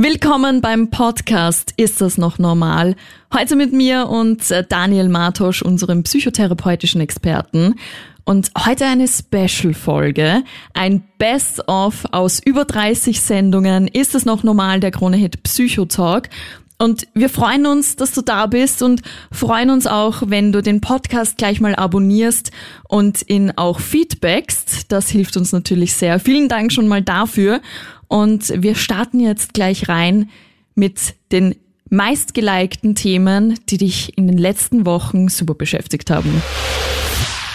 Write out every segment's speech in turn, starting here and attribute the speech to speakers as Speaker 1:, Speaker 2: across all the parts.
Speaker 1: Willkommen beim Podcast Ist das noch normal? Heute mit mir und äh, Daniel Martosch, unserem psychotherapeutischen Experten. Und heute eine Special-Folge, ein Best-of aus über 30 Sendungen. Ist es noch normal, der Krone-Hit Psychotalk? Und wir freuen uns, dass du da bist und freuen uns auch, wenn du den Podcast gleich mal abonnierst und ihn auch feedbackst. Das hilft uns natürlich sehr. Vielen Dank schon mal dafür. Und wir starten jetzt gleich rein mit den meistgelikten Themen, die dich in den letzten Wochen super beschäftigt haben.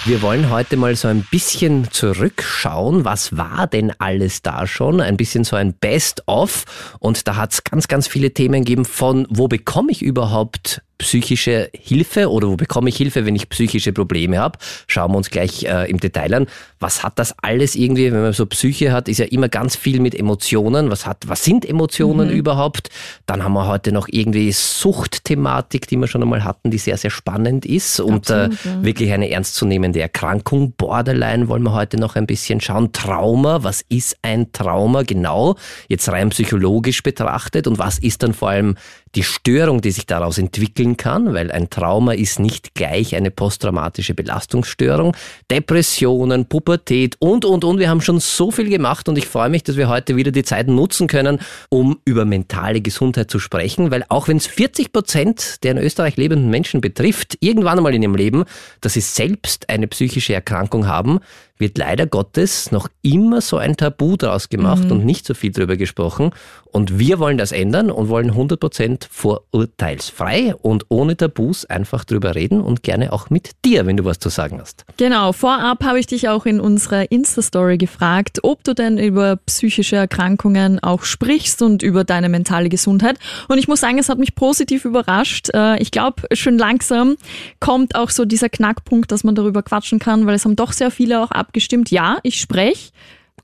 Speaker 2: Wir wollen heute mal so ein bisschen zurückschauen. Was war denn alles da schon? Ein bisschen so ein Best-of. Und da hat es ganz, ganz viele Themen gegeben von, wo bekomme ich überhaupt psychische Hilfe oder wo bekomme ich Hilfe, wenn ich psychische Probleme habe? Schauen wir uns gleich äh, im Detail an. Was hat das alles irgendwie, wenn man so Psyche hat, ist ja immer ganz viel mit Emotionen. Was hat, was sind Emotionen mhm. überhaupt? Dann haben wir heute noch irgendwie Suchtthematik, die wir schon einmal hatten, die sehr, sehr spannend ist und äh, Absolut, äh, ja. wirklich eine ernstzunehmende Erkrankung. Borderline wollen wir heute noch ein bisschen schauen. Trauma, was ist ein Trauma genau? Jetzt rein psychologisch betrachtet und was ist dann vor allem die Störung, die sich daraus entwickeln kann, weil ein Trauma ist nicht gleich eine posttraumatische Belastungsstörung, Depressionen, Pubertät und, und, und. Wir haben schon so viel gemacht und ich freue mich, dass wir heute wieder die Zeit nutzen können, um über mentale Gesundheit zu sprechen, weil auch wenn es 40 Prozent der in Österreich lebenden Menschen betrifft, irgendwann einmal in ihrem Leben, dass sie selbst eine psychische Erkrankung haben, wird leider Gottes noch immer so ein Tabu draus gemacht mhm. und nicht so viel drüber gesprochen. Und wir wollen das ändern und wollen 100% vorurteilsfrei und ohne Tabus einfach drüber reden und gerne auch mit dir, wenn du was zu sagen hast.
Speaker 1: Genau, vorab habe ich dich auch in unserer Insta-Story gefragt, ob du denn über psychische Erkrankungen auch sprichst und über deine mentale Gesundheit. Und ich muss sagen, es hat mich positiv überrascht. Äh, ich glaube, schon langsam kommt auch so dieser Knackpunkt, dass man darüber quatschen kann, weil es haben doch sehr viele auch abgestimmt, ja, ich spreche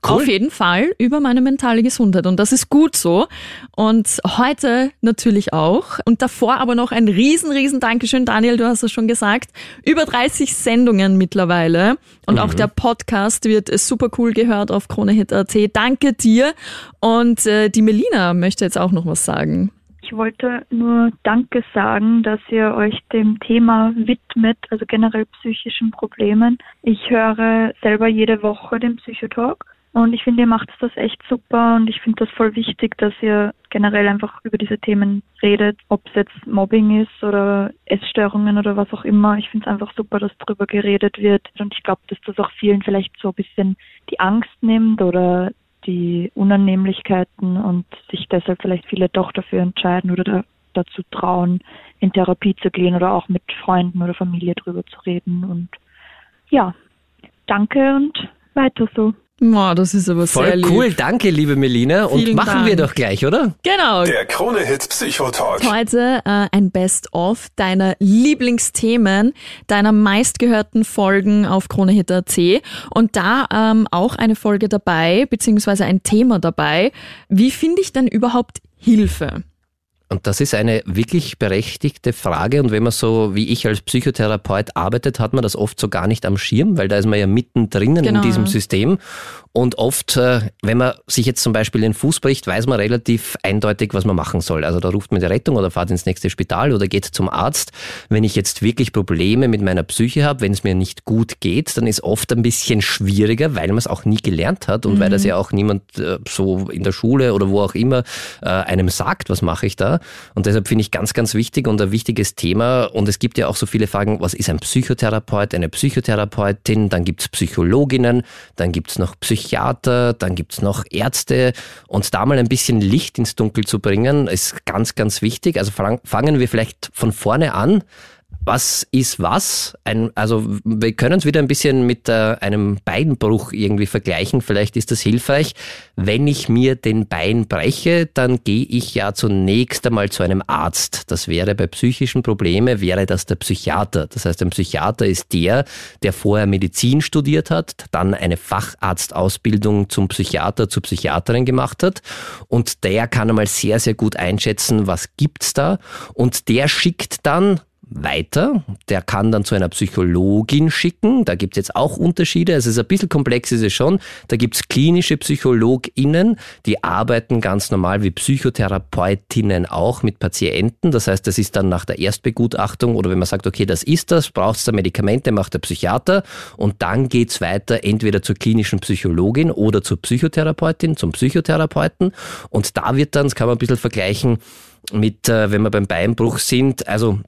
Speaker 1: Cool. Auf jeden Fall über meine mentale Gesundheit. Und das ist gut so. Und heute natürlich auch. Und davor aber noch ein riesen, riesen Dankeschön. Daniel, du hast es schon gesagt. Über 30 Sendungen mittlerweile. Und mhm. auch der Podcast wird super cool gehört auf KroneHit.at. Danke dir. Und äh, die Melina möchte jetzt auch noch was sagen.
Speaker 3: Ich wollte nur Danke sagen, dass ihr euch dem Thema widmet, also generell psychischen Problemen. Ich höre selber jede Woche den Psychotalk und ich finde, ihr macht das echt super und ich finde das voll wichtig, dass ihr generell einfach über diese Themen redet, ob es jetzt Mobbing ist oder Essstörungen oder was auch immer. Ich finde es einfach super, dass darüber geredet wird und ich glaube, dass das auch vielen vielleicht so ein bisschen die Angst nimmt oder die Unannehmlichkeiten und sich deshalb vielleicht viele doch dafür entscheiden oder da, dazu trauen, in Therapie zu gehen oder auch mit Freunden oder Familie drüber zu reden. Und ja, danke und weiter so.
Speaker 1: Oh, das ist aber
Speaker 2: Voll
Speaker 1: sehr lieb.
Speaker 2: cool, danke liebe Melina. Und Vielen machen Dank. wir doch gleich, oder?
Speaker 1: Genau.
Speaker 4: Der Krone-Hit Psychotalk.
Speaker 1: Heute äh, ein Best-of deiner Lieblingsthemen, deiner meistgehörten Folgen auf KroneHit.at und da ähm, auch eine Folge dabei, beziehungsweise ein Thema dabei. Wie finde ich denn überhaupt Hilfe?
Speaker 2: Und das ist eine wirklich berechtigte Frage. Und wenn man so wie ich als Psychotherapeut arbeitet, hat man das oft so gar nicht am Schirm, weil da ist man ja mittendrin genau. in diesem System. Und oft, äh, wenn man sich jetzt zum Beispiel den Fuß bricht, weiß man relativ eindeutig, was man machen soll. Also da ruft man die Rettung oder fahrt ins nächste Spital oder geht zum Arzt. Wenn ich jetzt wirklich Probleme mit meiner Psyche habe, wenn es mir nicht gut geht, dann ist oft ein bisschen schwieriger, weil man es auch nie gelernt hat und mhm. weil das ja auch niemand äh, so in der Schule oder wo auch immer äh, einem sagt, was mache ich da. Und deshalb finde ich ganz, ganz wichtig und ein wichtiges Thema. Und es gibt ja auch so viele Fragen, was ist ein Psychotherapeut, eine Psychotherapeutin, dann gibt es Psychologinnen, dann gibt es noch. Psychiater, dann gibt's noch Ärzte und da mal ein bisschen Licht ins Dunkel zu bringen, ist ganz, ganz wichtig. Also fangen wir vielleicht von vorne an was ist was? Ein, also wir können es wieder ein bisschen mit äh, einem Beinbruch irgendwie vergleichen. Vielleicht ist das hilfreich. Wenn ich mir den Bein breche, dann gehe ich ja zunächst einmal zu einem Arzt. Das wäre bei psychischen Problemen, wäre das der Psychiater. Das heißt, ein Psychiater ist der, der vorher Medizin studiert hat, dann eine Facharztausbildung zum Psychiater, zur Psychiaterin gemacht hat. Und der kann einmal sehr, sehr gut einschätzen, was gibt's da. Und der schickt dann weiter. Der kann dann zu einer Psychologin schicken. Da gibt es jetzt auch Unterschiede. Es ist ein bisschen komplex ist es schon. Da gibt es klinische PsychologInnen, die arbeiten ganz normal wie Psychotherapeutinnen auch mit Patienten. Das heißt, das ist dann nach der Erstbegutachtung oder wenn man sagt, okay, das ist das, braucht es da Medikamente, macht der Psychiater und dann geht's weiter entweder zur klinischen Psychologin oder zur Psychotherapeutin, zum Psychotherapeuten. Und da wird dann, das kann man ein bisschen vergleichen, mit, äh, wenn wir beim Beinbruch sind, also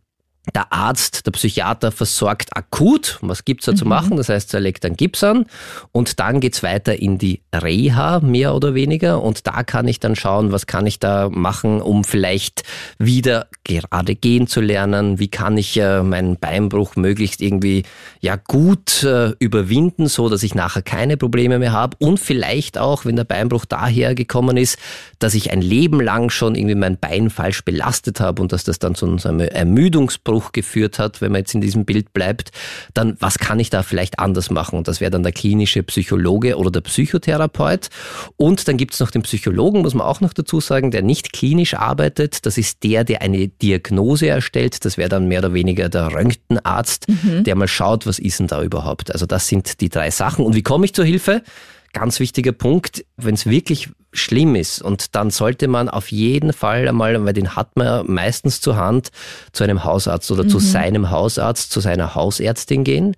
Speaker 2: der Arzt, der Psychiater versorgt akut. Was gibt's da mhm. zu machen? Das heißt, er legt einen Gips an und dann geht's weiter in die Reha, mehr oder weniger. Und da kann ich dann schauen, was kann ich da machen, um vielleicht wieder gerade gehen zu lernen. Wie kann ich äh, meinen Beinbruch möglichst irgendwie ja gut äh, überwinden, so dass ich nachher keine Probleme mehr habe. Und vielleicht auch, wenn der Beinbruch daher gekommen ist, dass ich ein Leben lang schon irgendwie mein Bein falsch belastet habe und dass das dann zu einem Ermüdungsprozess Bruch geführt hat, wenn man jetzt in diesem Bild bleibt, dann was kann ich da vielleicht anders machen? Und das wäre dann der klinische Psychologe oder der Psychotherapeut. Und dann gibt es noch den Psychologen, muss man auch noch dazu sagen, der nicht klinisch arbeitet. Das ist der, der eine Diagnose erstellt. Das wäre dann mehr oder weniger der Röntgenarzt, mhm. der mal schaut, was ist denn da überhaupt. Also das sind die drei Sachen. Und wie komme ich zur Hilfe? Ganz wichtiger Punkt, wenn es wirklich schlimm ist. Und dann sollte man auf jeden Fall einmal, weil den hat man meistens zur Hand, zu einem Hausarzt oder mhm. zu seinem Hausarzt, zu seiner Hausärztin gehen.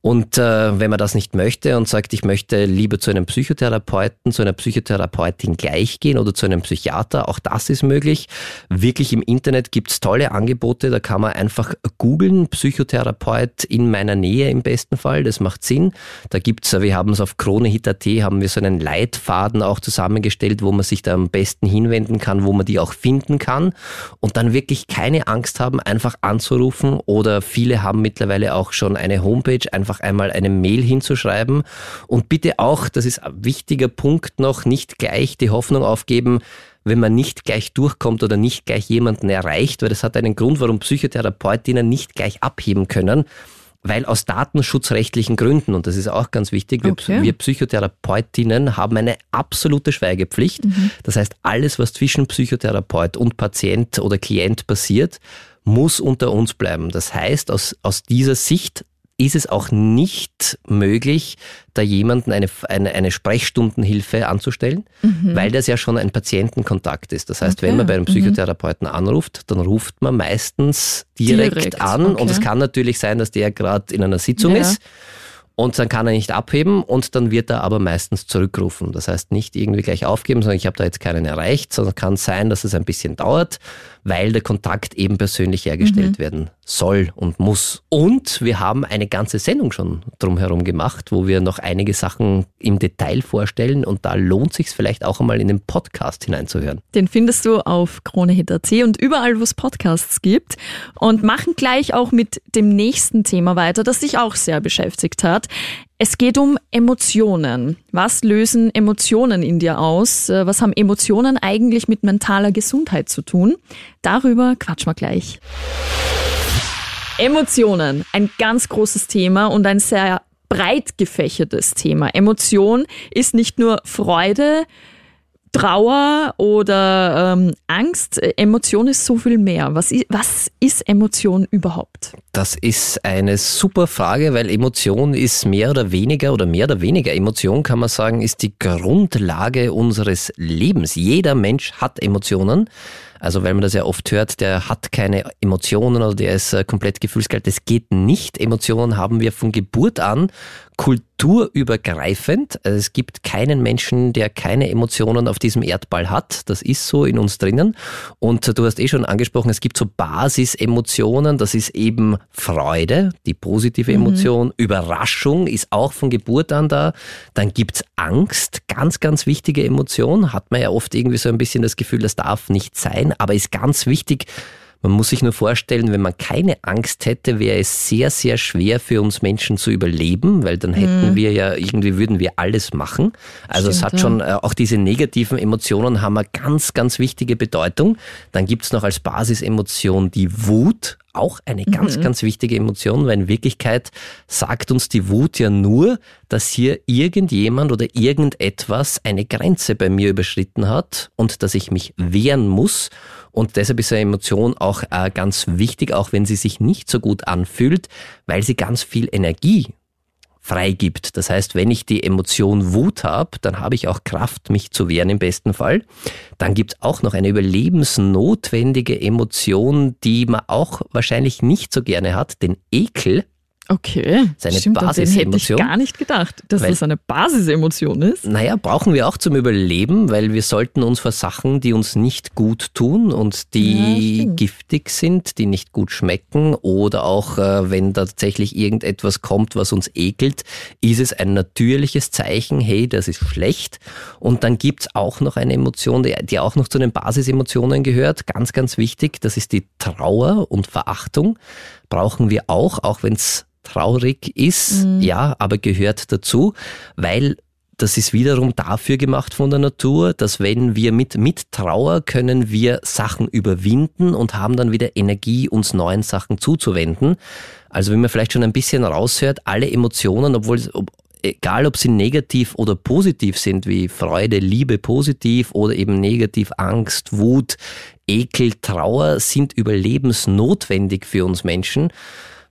Speaker 2: Und äh, wenn man das nicht möchte und sagt, ich möchte lieber zu einem Psychotherapeuten, zu einer Psychotherapeutin gleich gehen oder zu einem Psychiater, auch das ist möglich. Wirklich im Internet gibt's tolle Angebote, da kann man einfach googeln, Psychotherapeut in meiner Nähe im besten Fall, das macht Sinn. Da gibt's, wir haben es auf KroneHit.at, haben wir so einen Leitfaden auch zusammengestellt, zusammengestellt, wo man sich da am besten hinwenden kann, wo man die auch finden kann. Und dann wirklich keine Angst haben, einfach anzurufen. Oder viele haben mittlerweile auch schon eine Homepage, einfach einmal eine Mail hinzuschreiben. Und bitte auch, das ist ein wichtiger Punkt noch, nicht gleich die Hoffnung aufgeben, wenn man nicht gleich durchkommt oder nicht gleich jemanden erreicht, weil das hat einen Grund, warum Psychotherapeutinnen nicht gleich abheben können weil aus datenschutzrechtlichen Gründen, und das ist auch ganz wichtig, wir, okay. wir Psychotherapeutinnen haben eine absolute Schweigepflicht. Mhm. Das heißt, alles, was zwischen Psychotherapeut und Patient oder Klient passiert, muss unter uns bleiben. Das heißt, aus, aus dieser Sicht ist es auch nicht möglich, da jemanden eine, eine, eine Sprechstundenhilfe anzustellen, mhm. weil das ja schon ein Patientenkontakt ist. Das heißt, okay. wenn man bei einem mhm. Psychotherapeuten mhm. anruft, dann ruft man meistens direkt, direkt. an okay. und es kann natürlich sein, dass der gerade in einer Sitzung ja. ist und dann kann er nicht abheben und dann wird er aber meistens zurückrufen. Das heißt nicht irgendwie gleich aufgeben, sondern ich habe da jetzt keinen erreicht, sondern kann sein, dass es ein bisschen dauert, weil der Kontakt eben persönlich hergestellt mhm. werden soll und muss. Und wir haben eine ganze Sendung schon drumherum gemacht, wo wir noch einige Sachen im Detail vorstellen und da lohnt sich vielleicht auch einmal in den Podcast hineinzuhören.
Speaker 1: Den findest du auf KroneHit.at und überall, wo es Podcasts gibt und machen gleich auch mit dem nächsten Thema weiter, das dich auch sehr beschäftigt hat. Es geht um Emotionen. Was lösen Emotionen in dir aus? Äh, was haben Emotionen eigentlich mit mentaler Gesundheit zu tun? Darüber quatschen wir gleich. Emotionen, ein ganz großes Thema und ein sehr breit gefächertes Thema. Emotion ist nicht nur Freude, Trauer oder ähm, Angst. Emotion ist so viel mehr. Was ist, was ist Emotion überhaupt?
Speaker 2: Das ist eine super Frage, weil Emotion ist mehr oder weniger oder mehr oder weniger Emotion kann man sagen, ist die Grundlage unseres Lebens. Jeder Mensch hat Emotionen. Also weil man das ja oft hört, der hat keine Emotionen oder der ist äh, komplett gefühlskalt. Das geht nicht. Emotionen haben wir von Geburt an kulturübergreifend. Also es gibt keinen Menschen, der keine Emotionen auf diesem Erdball hat. Das ist so in uns drinnen. Und du hast eh schon angesprochen, es gibt so Basisemotionen. Das ist eben Freude, die positive mhm. Emotion. Mhm. Überraschung ist auch von Geburt an da. Dann gibt's Angst, ganz, ganz wichtige Emotion. Hat man ja oft irgendwie so ein bisschen das Gefühl, das darf nicht sein, aber ist ganz wichtig, man muss sich nur vorstellen, wenn man keine Angst hätte, wäre es sehr, sehr schwer für uns Menschen zu überleben, weil dann hätten mhm. wir ja irgendwie würden wir alles machen. Also Stimmt, es hat schon äh, auch diese negativen Emotionen haben eine ganz, ganz wichtige Bedeutung. Dann gibt's noch als Basisemotion die Wut, auch eine ganz, mhm. ganz wichtige Emotion, weil in Wirklichkeit sagt uns die Wut ja nur, dass hier irgendjemand oder irgendetwas eine Grenze bei mir überschritten hat und dass ich mich wehren muss Und deshalb ist eine Emotion auch äh, ganz wichtig, auch wenn sie sich nicht so gut anfühlt, weil sie ganz viel Energie freigibt. Das heißt, wenn ich die Emotion Wut habe, dann habe ich auch Kraft, mich zu wehren im besten Fall. Dann gibt es auch noch eine überlebensnotwendige Emotion, die man auch wahrscheinlich nicht so gerne hat, den Ekel.
Speaker 1: Okay,
Speaker 2: Seine
Speaker 1: stimmt, den hätte ich
Speaker 2: Basisemotion.
Speaker 1: gar nicht gedacht, dass
Speaker 2: Weil-
Speaker 1: das eine Basisemotion ist.
Speaker 2: Naja, brauchen wir auch zum Überleben, weil wir sollten uns vor Sachen, die uns nicht gut tun und
Speaker 1: Ja,
Speaker 2: die
Speaker 1: stimmt.
Speaker 2: giftig sind, die nicht gut schmecken oder auch äh, wenn tatsächlich irgendetwas kommt, was uns ekelt, ist es ein natürliches Zeichen, hey, das ist schlecht. Und dann gibt's auch noch eine Emotion, die, die auch noch zu den Basisemotionen gehört, ganz, ganz wichtig, das ist die Trauer und Verachtung. Brauchen wir auch, auch wenn's traurig ist, ja, aber gehört dazu, weil das ist wiederum dafür gemacht von der Natur, dass wenn wir mit, mit Trauer können wir Sachen überwinden und haben dann wieder Energie, uns neuen Sachen zuzuwenden. Also wie man vielleicht schon ein bisschen raushört, alle Emotionen, obwohl es, ob, egal ob sie negativ oder positiv sind, wie Freude, Liebe positiv oder eben negativ Angst, Wut, Ekel, Trauer, sind überlebensnotwendig für uns Menschen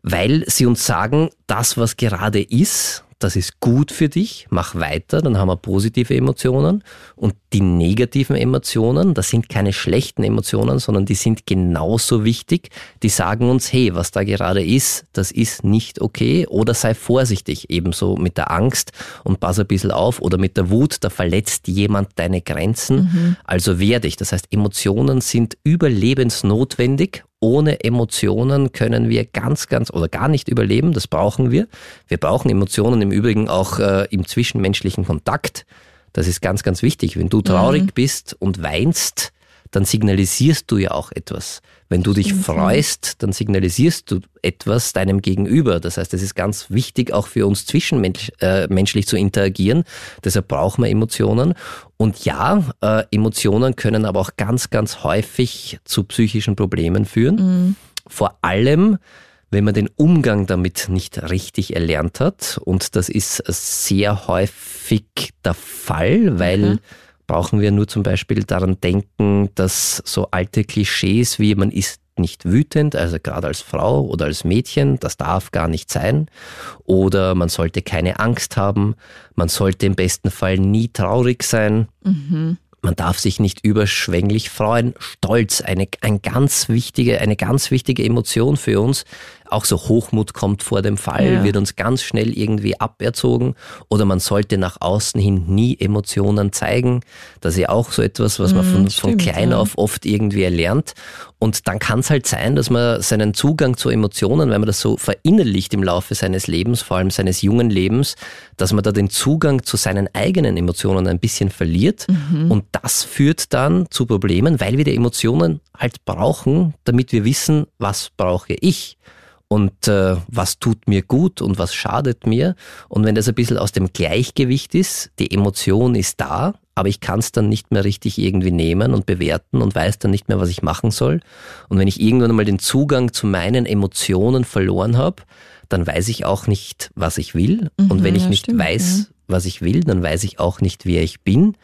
Speaker 2: weil sie uns sagen, das, was gerade ist, das ist gut für dich, mach weiter, dann haben wir positive Emotionen. Und die negativen Emotionen, das sind keine schlechten Emotionen, sondern die sind genauso wichtig. Die sagen uns, hey, was da gerade ist, das ist nicht okay oder sei vorsichtig. Ebenso mit der Angst und pass ein bisschen auf oder mit der Wut, da verletzt jemand deine Grenzen. Also wehr dich. Das heißt, Emotionen sind überlebensnotwendig ohne Emotionen können wir ganz, ganz oder gar nicht überleben. Das brauchen wir. Wir brauchen Emotionen im Übrigen auch äh, im zwischenmenschlichen Kontakt. Das ist ganz, ganz wichtig. Wenn du traurig bist und weinst, dann signalisierst du ja auch etwas. Wenn du dich freust, dann signalisierst du etwas deinem Gegenüber. Das heißt, es ist ganz wichtig, auch für uns zwischenmenschlich äh, zu interagieren. Deshalb brauchen wir Emotionen. Und ja, äh, Emotionen können aber auch ganz, ganz häufig zu psychischen Problemen führen. Vor allem, wenn man den Umgang damit nicht richtig erlernt hat. Und das ist sehr häufig der Fall, weil brauchen wir nur zum Beispiel daran denken, dass so alte Klischees wie man ist nicht wütend, also gerade als Frau oder als Mädchen, das darf gar nicht sein. Oder man sollte keine Angst haben, man sollte im besten Fall nie traurig sein. Man darf sich nicht überschwänglich freuen. Stolz, eine, ein ganz wichtige, eine ganz wichtige Emotion für uns. Auch so Hochmut kommt vor dem Fall,
Speaker 1: Ja.
Speaker 2: wird uns ganz schnell irgendwie aberzogen. Oder man sollte nach außen hin nie Emotionen zeigen. Das ist ja auch so etwas, was man
Speaker 1: Mm,
Speaker 2: von, von
Speaker 1: stimmt,
Speaker 2: klein
Speaker 1: ja.
Speaker 2: auf oft irgendwie erlernt. Und dann kann es halt sein, dass man seinen Zugang zu Emotionen, wenn man das so verinnerlicht im Laufe seines Lebens, vor allem seines jungen Lebens, dass man da den Zugang zu seinen eigenen Emotionen ein bisschen verliert. Und das führt dann zu Problemen, weil wir die Emotionen halt brauchen, damit wir wissen, was brauche ich und äh, was tut mir gut und was schadet mir. Und wenn das ein bisschen aus dem Gleichgewicht ist, die Emotion ist da, aber ich kann es dann nicht mehr richtig irgendwie nehmen und bewerten und weiß dann nicht mehr, was ich machen soll. Und wenn ich irgendwann einmal den Zugang zu meinen Emotionen verloren habe, dann weiß ich auch nicht, was ich will. und wenn ich
Speaker 1: ja,
Speaker 2: nicht
Speaker 1: stimmt,
Speaker 2: weiß,
Speaker 1: ja.
Speaker 2: was ich will, dann weiß ich auch nicht, wer ich bin.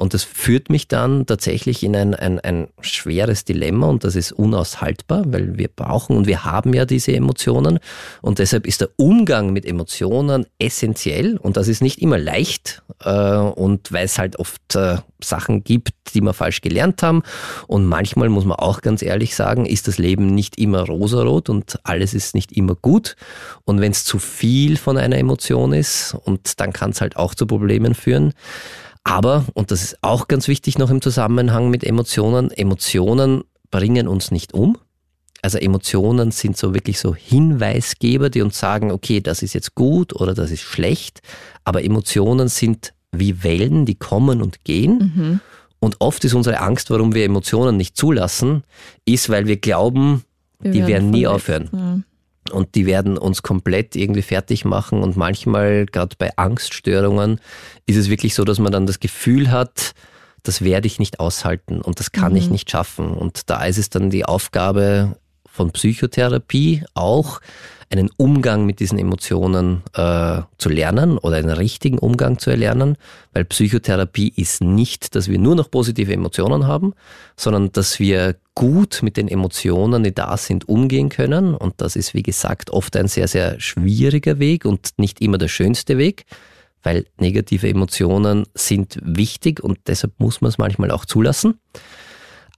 Speaker 2: Und das führt mich dann tatsächlich in ein, ein, ein schweres Dilemma und das ist unaushaltbar, weil wir brauchen und wir haben ja diese Emotionen und deshalb ist der Umgang mit Emotionen essentiell und das ist nicht immer leicht äh, und weil es halt oft äh, Sachen gibt, die wir falsch gelernt haben und manchmal muss man auch ganz ehrlich sagen, ist das Leben nicht immer rosarot und alles ist nicht immer gut und wenn es zu viel von einer Emotion ist und dann kann es halt auch zu Problemen führen. Aber, und das ist auch ganz wichtig noch im Zusammenhang mit Emotionen, Emotionen bringen uns nicht um. Also Emotionen sind so wirklich so Hinweisgeber, die uns sagen, okay, das ist jetzt gut oder das ist schlecht. Aber Emotionen sind wie Wellen, die kommen und gehen. Und oft ist unsere Angst, warum wir Emotionen nicht zulassen, ist, weil wir glauben,
Speaker 1: Wir
Speaker 2: die werden nie aufhören und die werden uns komplett irgendwie fertig machen und manchmal, gerade bei Angststörungen, ist es wirklich so, dass man dann das Gefühl hat, das werde ich nicht aushalten und das kann ich nicht schaffen. Und da ist es dann die Aufgabe von Psychotherapie auch, einen Umgang mit diesen Emotionen äh, zu lernen oder einen richtigen Umgang zu erlernen, weil Psychotherapie ist nicht, dass wir nur noch positive Emotionen haben, sondern dass wir gut mit den Emotionen, die da sind, umgehen können. Und das ist, wie gesagt, oft ein sehr, sehr schwieriger Weg und nicht immer der schönste Weg weil negative Emotionen sind wichtig und deshalb muss man es manchmal auch zulassen.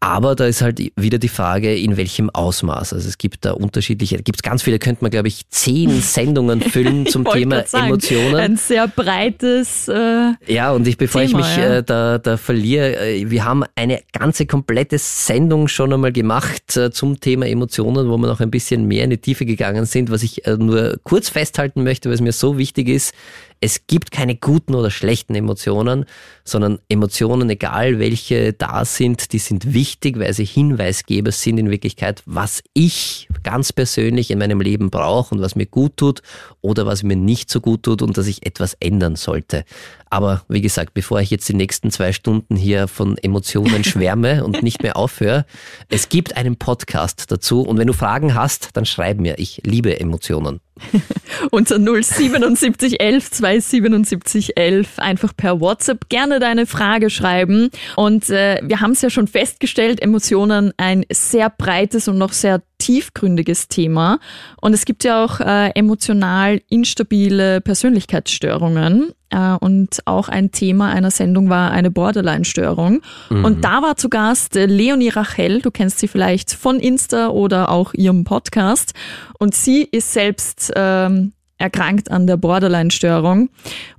Speaker 2: Aber da ist halt wieder die Frage, in welchem Ausmaß. Also es gibt da unterschiedliche, gibt es ganz viele, könnte man glaube ich zehn Sendungen füllen zum Thema sagen, Emotionen.
Speaker 1: Ein sehr breites äh,
Speaker 2: Ja, und ich, bevor Thema, ich mich ja. äh, da, da verliere, äh, wir haben eine ganze komplette Sendung schon einmal gemacht äh, zum Thema Emotionen, wo wir noch ein bisschen mehr in die Tiefe gegangen sind, was ich äh, nur kurz festhalten möchte, weil es mir so wichtig ist es gibt keine guten oder schlechten Emotionen, sondern Emotionen, egal welche da sind, die sind wichtig, weil sie Hinweisgeber sind in Wirklichkeit, was ich ganz persönlich in meinem Leben brauche und was mir gut tut oder was mir nicht so gut tut und dass ich etwas ändern sollte. Aber wie gesagt, bevor ich jetzt die nächsten zwei Stunden hier von Emotionen schwärme und nicht mehr aufhöre, es gibt einen Podcast dazu und wenn du Fragen hast, dann schreib mir. Ich liebe Emotionen.
Speaker 1: Unter 07711 27711 einfach per WhatsApp gerne deine Frage schreiben. Und äh, wir haben es ja schon festgestellt, Emotionen ein sehr breites und noch sehr tiefgründiges Thema. Und es gibt ja auch äh, emotional instabile Persönlichkeitsstörungen. Äh, und auch ein Thema einer Sendung war eine Borderline-Störung. Mhm. Und da war zu Gast äh, Leonie Rachel. Du kennst sie vielleicht von Insta oder auch ihrem Podcast. Und sie ist selbst ähm, erkrankt an der Borderline-Störung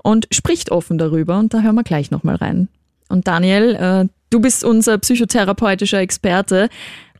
Speaker 1: und spricht offen darüber. Und da hören wir gleich nochmal rein. Und Daniel, äh, du bist unser psychotherapeutischer Experte.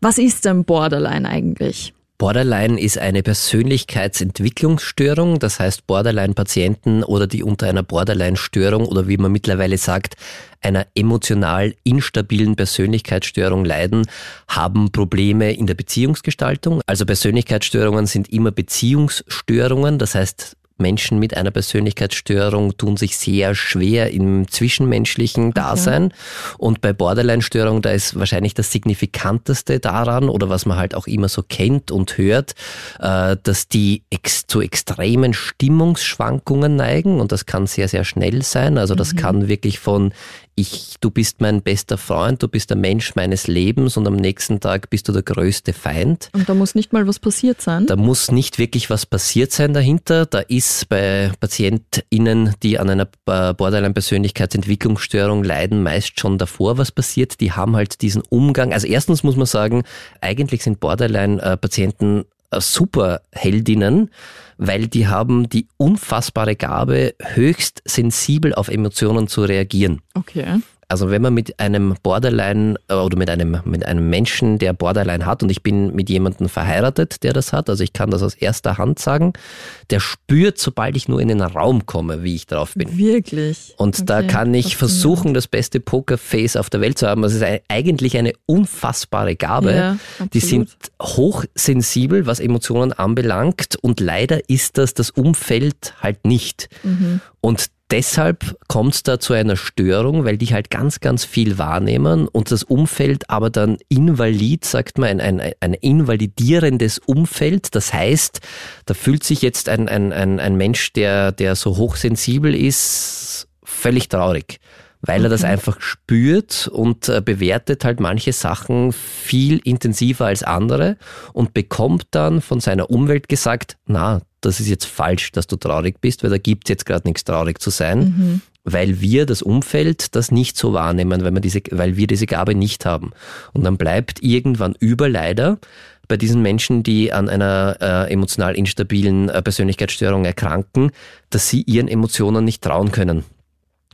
Speaker 1: Was ist denn Borderline eigentlich?
Speaker 2: Borderline ist eine Persönlichkeitsentwicklungsstörung, das heißt Borderline-Patienten oder die unter einer Borderline-Störung oder wie man mittlerweile sagt, einer emotional instabilen Persönlichkeitsstörung leiden, haben Probleme in der Beziehungsgestaltung. Also Persönlichkeitsstörungen sind immer Beziehungsstörungen, das heißt Menschen mit einer Persönlichkeitsstörung tun sich sehr schwer im zwischenmenschlichen Dasein. Okay. Und bei Borderline-Störung, da ist wahrscheinlich das Signifikanteste daran oder was man halt auch immer so kennt und hört, äh, dass die ex zu extremen Stimmungsschwankungen neigen und das kann sehr, sehr schnell sein. Also das mhm. kann wirklich von ich, du bist mein bester Freund, du bist der Mensch meines Lebens und am nächsten Tag bist du der größte Feind.
Speaker 1: Und da muss nicht mal was passiert sein?
Speaker 2: Da muss nicht wirklich was passiert sein dahinter. Da ist bei PatientInnen, die an einer Borderline-Persönlichkeitsentwicklungsstörung leiden, meist schon davor was passiert. Die haben halt diesen Umgang. Also erstens muss man sagen, eigentlich sind Borderline-Patienten Superheldinnen, weil die haben die unfassbare Gabe, höchst sensibel auf Emotionen zu reagieren.
Speaker 1: Okay.
Speaker 2: Also wenn man mit einem Borderline äh, oder mit einem, mit einem Menschen, der Borderline hat, und ich bin mit jemandem verheiratet, der das hat, also ich kann das aus erster Hand sagen, der spürt, sobald ich nur in den Raum komme, wie ich drauf bin.
Speaker 1: Wirklich?
Speaker 2: Und okay. da kann ich versuchen, das beste Pokerface auf der Welt zu haben. Das ist eigentlich eine unfassbare Gabe. Ja, die sind hochsensibel, was Emotionen anbelangt und leider ist das das Umfeld halt nicht. Mhm. Und deshalb kommt es da zu einer Störung, weil die halt ganz, ganz viel wahrnehmen und das Umfeld aber dann invalid, sagt man, ein, ein, ein invalidierendes Umfeld. Das heißt, da fühlt sich jetzt ein, ein, ein, ein Mensch, der, der so hochsensibel ist, völlig traurig weil er das einfach spürt und äh, bewertet halt manche Sachen viel intensiver als andere und bekommt dann von seiner Umwelt gesagt, na, das ist jetzt falsch, dass du traurig bist, weil da gibt es jetzt gerade nichts traurig zu sein, mhm. weil wir das Umfeld das nicht so wahrnehmen, weil, wir diese, weil wir diese Gabe nicht haben. Und dann bleibt irgendwann über leider bei diesen Menschen, die an einer äh, emotional instabilen äh, Persönlichkeitsstörung erkranken, dass sie ihren Emotionen nicht trauen können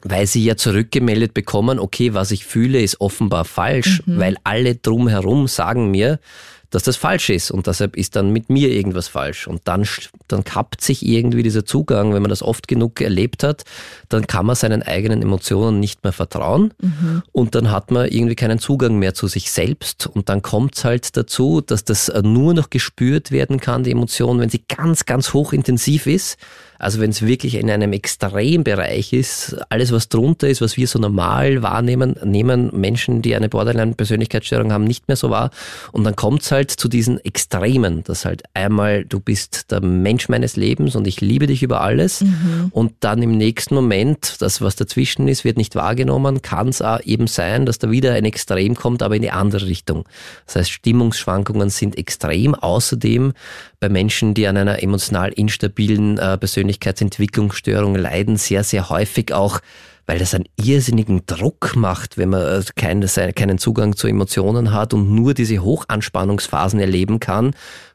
Speaker 2: weil sie ja zurückgemeldet bekommen, okay, was ich fühle, ist offenbar falsch, mhm. weil alle drumherum sagen mir, dass das falsch ist und deshalb ist dann mit mir irgendwas falsch. Und dann, dann kappt sich irgendwie dieser Zugang, wenn man das oft genug erlebt hat, dann kann man seinen eigenen Emotionen nicht mehr vertrauen mhm. und dann hat man irgendwie keinen Zugang mehr zu sich selbst und dann kommt es halt dazu, dass das nur noch gespürt werden kann, die Emotion, wenn sie ganz, ganz hochintensiv ist also wenn es wirklich in einem Extrembereich ist, alles was drunter ist, was wir so normal wahrnehmen, nehmen Menschen, die eine Borderline-Persönlichkeitsstörung haben, nicht mehr so wahr. Und dann kommt es halt zu diesen Extremen, dass halt einmal du bist der Mensch meines Lebens und ich liebe dich über alles mhm. und dann im nächsten Moment, das was dazwischen ist, wird nicht wahrgenommen, kann es auch eben sein, dass da wieder ein Extrem kommt, aber in die andere Richtung. Das heißt, Stimmungsschwankungen sind extrem. Außerdem bei Menschen, die an einer emotional instabilen äh, Persönlichkeitsentwicklungsstörung leiden, sehr, sehr häufig auch weil das einen irrsinnigen Druck macht, wenn man äh, keinen, keinen Zugang zu Emotionen hat und nur diese Hochanspannungsphasen erleben kann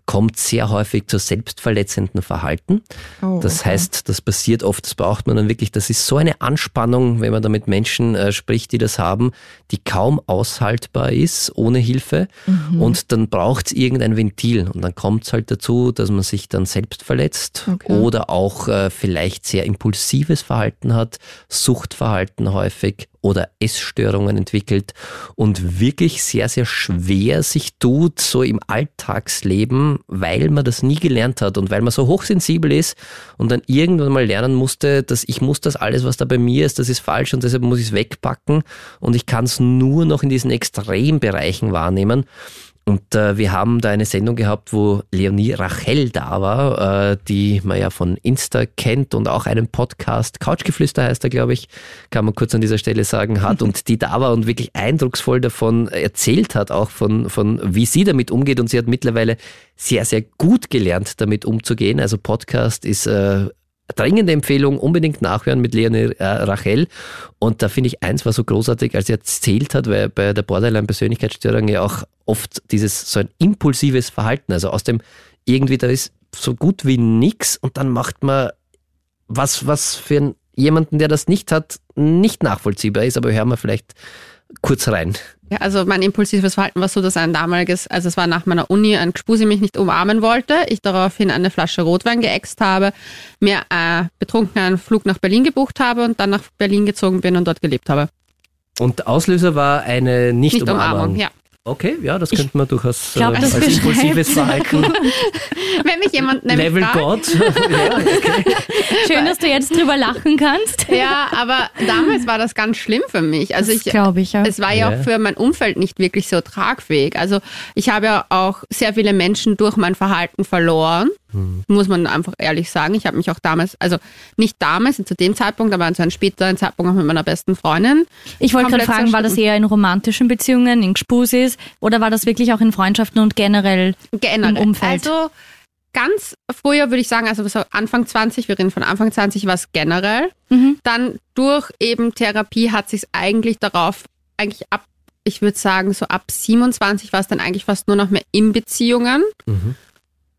Speaker 2: kommt sehr häufig zu selbstverletzenden Verhalten. Oh, das okay. heißt, das passiert oft, das braucht man dann wirklich, das ist so eine Anspannung, wenn man da mit Menschen äh, spricht, die das haben, die kaum aushaltbar ist ohne Hilfe. Mhm. Und dann braucht es irgendein Ventil. Und dann kommt es halt dazu, dass man sich dann selbst verletzt okay. oder auch äh, vielleicht sehr impulsives Verhalten hat, Suchtverhalten häufig oder Essstörungen entwickelt und wirklich sehr, sehr schwer sich tut, so im Alltagsleben, weil man das nie gelernt hat und weil man so hochsensibel ist und dann irgendwann mal lernen musste, dass ich muss das alles, was da bei mir ist, das ist falsch und deshalb muss ich es wegpacken und ich kann es nur noch in diesen Extrembereichen wahrnehmen. Und äh, wir haben da eine Sendung gehabt, wo Leonie Rachel da war, äh, die man ja von Insta kennt und auch einen Podcast, Couchgeflüster heißt er, glaube ich, kann man kurz an dieser Stelle sagen, hat und die da war und wirklich eindrucksvoll davon erzählt hat, auch von, von wie sie damit umgeht. Und sie hat mittlerweile sehr, sehr gut gelernt, damit umzugehen. Also Podcast ist äh, dringende Empfehlung, unbedingt nachhören mit Leonie äh, Rachel. Und da finde ich eins war so großartig, als sie erzählt hat, weil bei der Borderline-Persönlichkeitsstörung ja auch oft dieses so ein impulsives Verhalten, also aus dem irgendwie da ist so gut wie nix und dann macht man was, was für einen, jemanden, der das nicht hat, nicht nachvollziehbar ist, aber hören wir vielleicht kurz rein.
Speaker 5: Ja, also mein impulsives Verhalten war so, dass ein damaliges, also es war nach meiner Uni, ein Gspusi mich nicht umarmen wollte, ich daraufhin eine Flasche Rotwein geäxt habe, mir äh, betrunken einen Flug nach Berlin gebucht habe und dann nach Berlin gezogen bin und dort gelebt habe.
Speaker 2: Und Auslöser war eine Nicht-Umarmung.
Speaker 5: Nicht ja.
Speaker 2: Okay, ja, das könnte man durchaus glaub, äh, als impulsives Verhalten.
Speaker 5: Wenn mich jemand nämlich
Speaker 2: Level
Speaker 5: fragt.
Speaker 2: God. ja, okay.
Speaker 1: Schön, dass du jetzt drüber lachen kannst.
Speaker 5: Ja, aber damals war das ganz schlimm für mich. Also das
Speaker 1: glaube ich ja.
Speaker 5: Es war ja. ja auch für mein Umfeld nicht wirklich so tragfähig. Also ich habe ja auch sehr viele Menschen durch mein Verhalten verloren. Hm. Muss man einfach ehrlich sagen. Ich habe mich auch damals, also nicht damals, zu dem Zeitpunkt, aber zu einem späteren Zeitpunkt auch mit meiner besten Freundin.
Speaker 1: Ich wollte gerade fragen, war das eher in romantischen Beziehungen, in Gspusis oder war das wirklich auch in Freundschaften und generell, generell. im Umfeld?
Speaker 5: Also ganz früher würde ich sagen, also so Anfang 20, wir reden von Anfang 20, war es generell. Mhm. Dann durch eben Therapie hat sich eigentlich darauf eigentlich ab ich würde sagen, so ab 27 war es dann eigentlich fast nur noch mehr in Beziehungen. Mhm.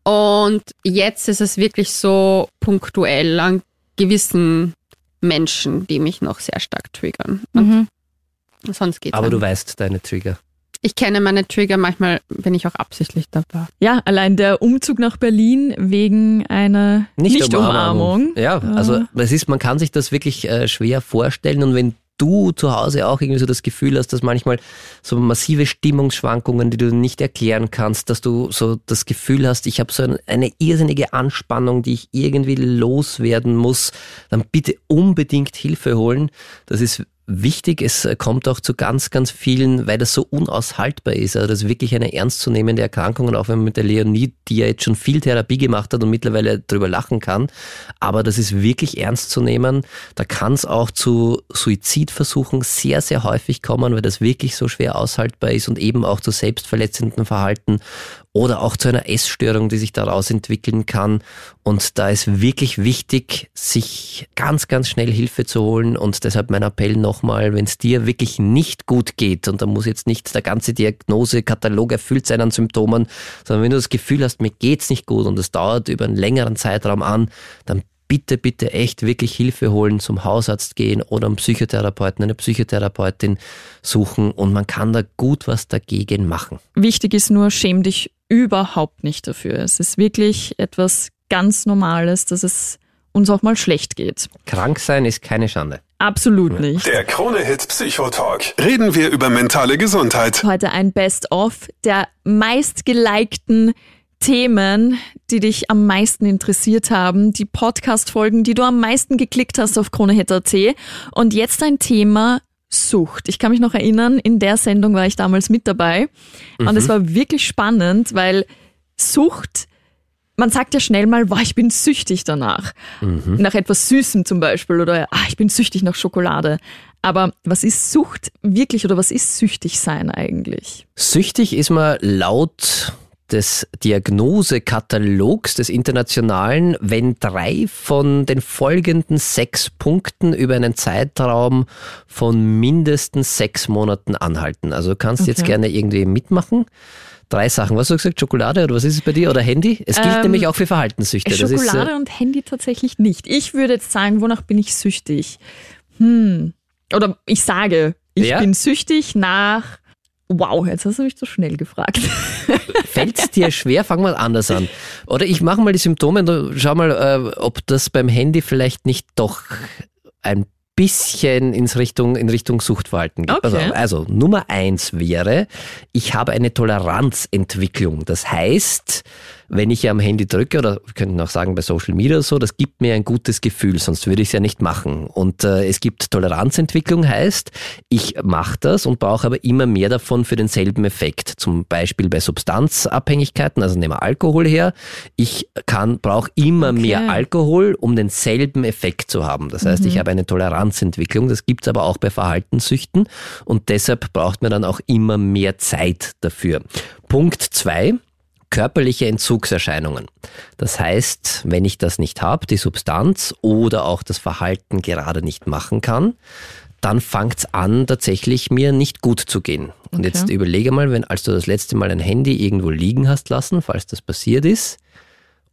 Speaker 5: Und jetzt ist es wirklich so punktuell an gewissen Menschen, die mich noch sehr stark triggern. Mhm. sonst geht's
Speaker 2: Aber du weißt deine Trigger.
Speaker 5: Ich kenne meine Trigger, manchmal bin ich auch absichtlich dabei.
Speaker 1: Ja, allein der Umzug nach Berlin wegen einer Nicht-Umarmung.
Speaker 2: Nicht ja, also das ist, man kann sich das wirklich äh, schwer vorstellen und wenn du zu Hause auch irgendwie so das Gefühl hast, dass manchmal so massive Stimmungsschwankungen, die du nicht erklären kannst, dass du so das Gefühl hast, ich habe so eine, eine irrsinnige Anspannung, die ich irgendwie loswerden muss, dann bitte unbedingt Hilfe holen. Das ist wichtig. Es kommt auch zu ganz, ganz vielen, weil das so unaushaltbar ist. Also das ist wirklich eine ernstzunehmende Erkrankung. Und auch wenn man mit der Leonie, die ja jetzt schon viel Therapie gemacht hat und mittlerweile drüber lachen kann, aber das ist wirklich ernst zu nehmen. Da kann es auch zu Suizidversuchen sehr, sehr häufig kommen, weil das wirklich so schwer aushaltbar ist und eben auch zu selbstverletzenden Verhalten oder auch zu einer Essstörung, die sich daraus entwickeln kann. Und da ist wirklich wichtig, sich ganz, ganz schnell Hilfe zu holen. Und deshalb mein Appell nochmal, wenn es dir wirklich nicht gut geht, und da muss jetzt nicht der ganze Diagnosekatalog erfüllt sein an Symptomen, sondern wenn du das Gefühl hast, mir geht's nicht gut und es dauert über einen längeren Zeitraum an, dann bitte, bitte echt wirklich Hilfe holen, zum Hausarzt gehen oder einen Psychotherapeuten, eine Psychotherapeutin suchen und man kann da gut was dagegen machen.
Speaker 1: Wichtig ist nur, schäm dich überhaupt nicht dafür. Es ist wirklich etwas ganz Normales, dass es uns auch mal schlecht geht.
Speaker 2: Krank sein ist keine Schande.
Speaker 1: Absolut nicht.
Speaker 4: Der Krone-Hit Psychotalk. Reden wir über mentale Gesundheit.
Speaker 1: Heute ein Best-of der meistgelikten Themen, die dich am meisten interessiert haben, die Podcast-Folgen, die du am meisten geklickt hast auf KroneHit.at. Und jetzt ein Thema, Sucht. Ich kann mich noch erinnern, in der Sendung war ich damals mit dabei mhm. und es war wirklich spannend, weil Sucht, man sagt ja schnell mal, boah, ich bin süchtig danach. Mhm. Nach etwas Süßem zum Beispiel oder ah, ich bin süchtig nach Schokolade. Aber was ist Sucht wirklich oder was ist süchtig sein eigentlich?
Speaker 2: Süchtig ist man laut des Diagnosekatalogs des Internationalen, wenn drei von den folgenden sechs Punkten über einen Zeitraum von mindestens sechs Monaten anhalten. Also du kannst okay. jetzt gerne irgendwie mitmachen. Drei Sachen. Was hast du gesagt? Schokolade oder was ist es bei dir? Oder Handy? Es gilt ähm, nämlich auch für Verhaltenssüchte.
Speaker 1: Schokolade ist, äh, und Handy tatsächlich nicht. Ich würde jetzt sagen, wonach bin ich süchtig? Hm. Oder ich sage, ich ja? bin süchtig nach Wow, jetzt hast du mich zu schnell gefragt.
Speaker 2: Fällt es dir schwer? Fang mal anders an. Oder ich mache mal die Symptome, schau mal, äh, ob das beim Handy vielleicht nicht doch ein bisschen ins Richtung, in Richtung Suchtverhalten geht. Okay. Also, also Nummer eins wäre, ich habe eine Toleranzentwicklung. Das heißt, wenn ich am Handy drücke, oder wir könnten auch sagen bei Social Media oder so, das gibt mir ein gutes Gefühl, sonst würde ich es ja nicht machen. Und äh, es gibt Toleranzentwicklung, heißt, ich mache das und brauche aber immer mehr davon für denselben Effekt. Zum Beispiel bei Substanzabhängigkeiten, also nehmen wir Alkohol her. Ich kann, brauche immer okay. mehr Alkohol, um denselben Effekt zu haben. Das heißt, mhm. ich habe eine Toleranzentwicklung. Das gibt es aber auch bei Verhaltenssüchten und deshalb braucht man dann auch immer mehr Zeit dafür. Punkt zwei körperliche Entzugserscheinungen. Das heißt, wenn ich das nicht habe, die Substanz oder auch das Verhalten gerade nicht machen kann, dann fängt es an, tatsächlich mir nicht gut zu gehen. Und okay. jetzt überlege mal, wenn als du das letzte Mal ein Handy irgendwo liegen hast lassen, falls das passiert ist,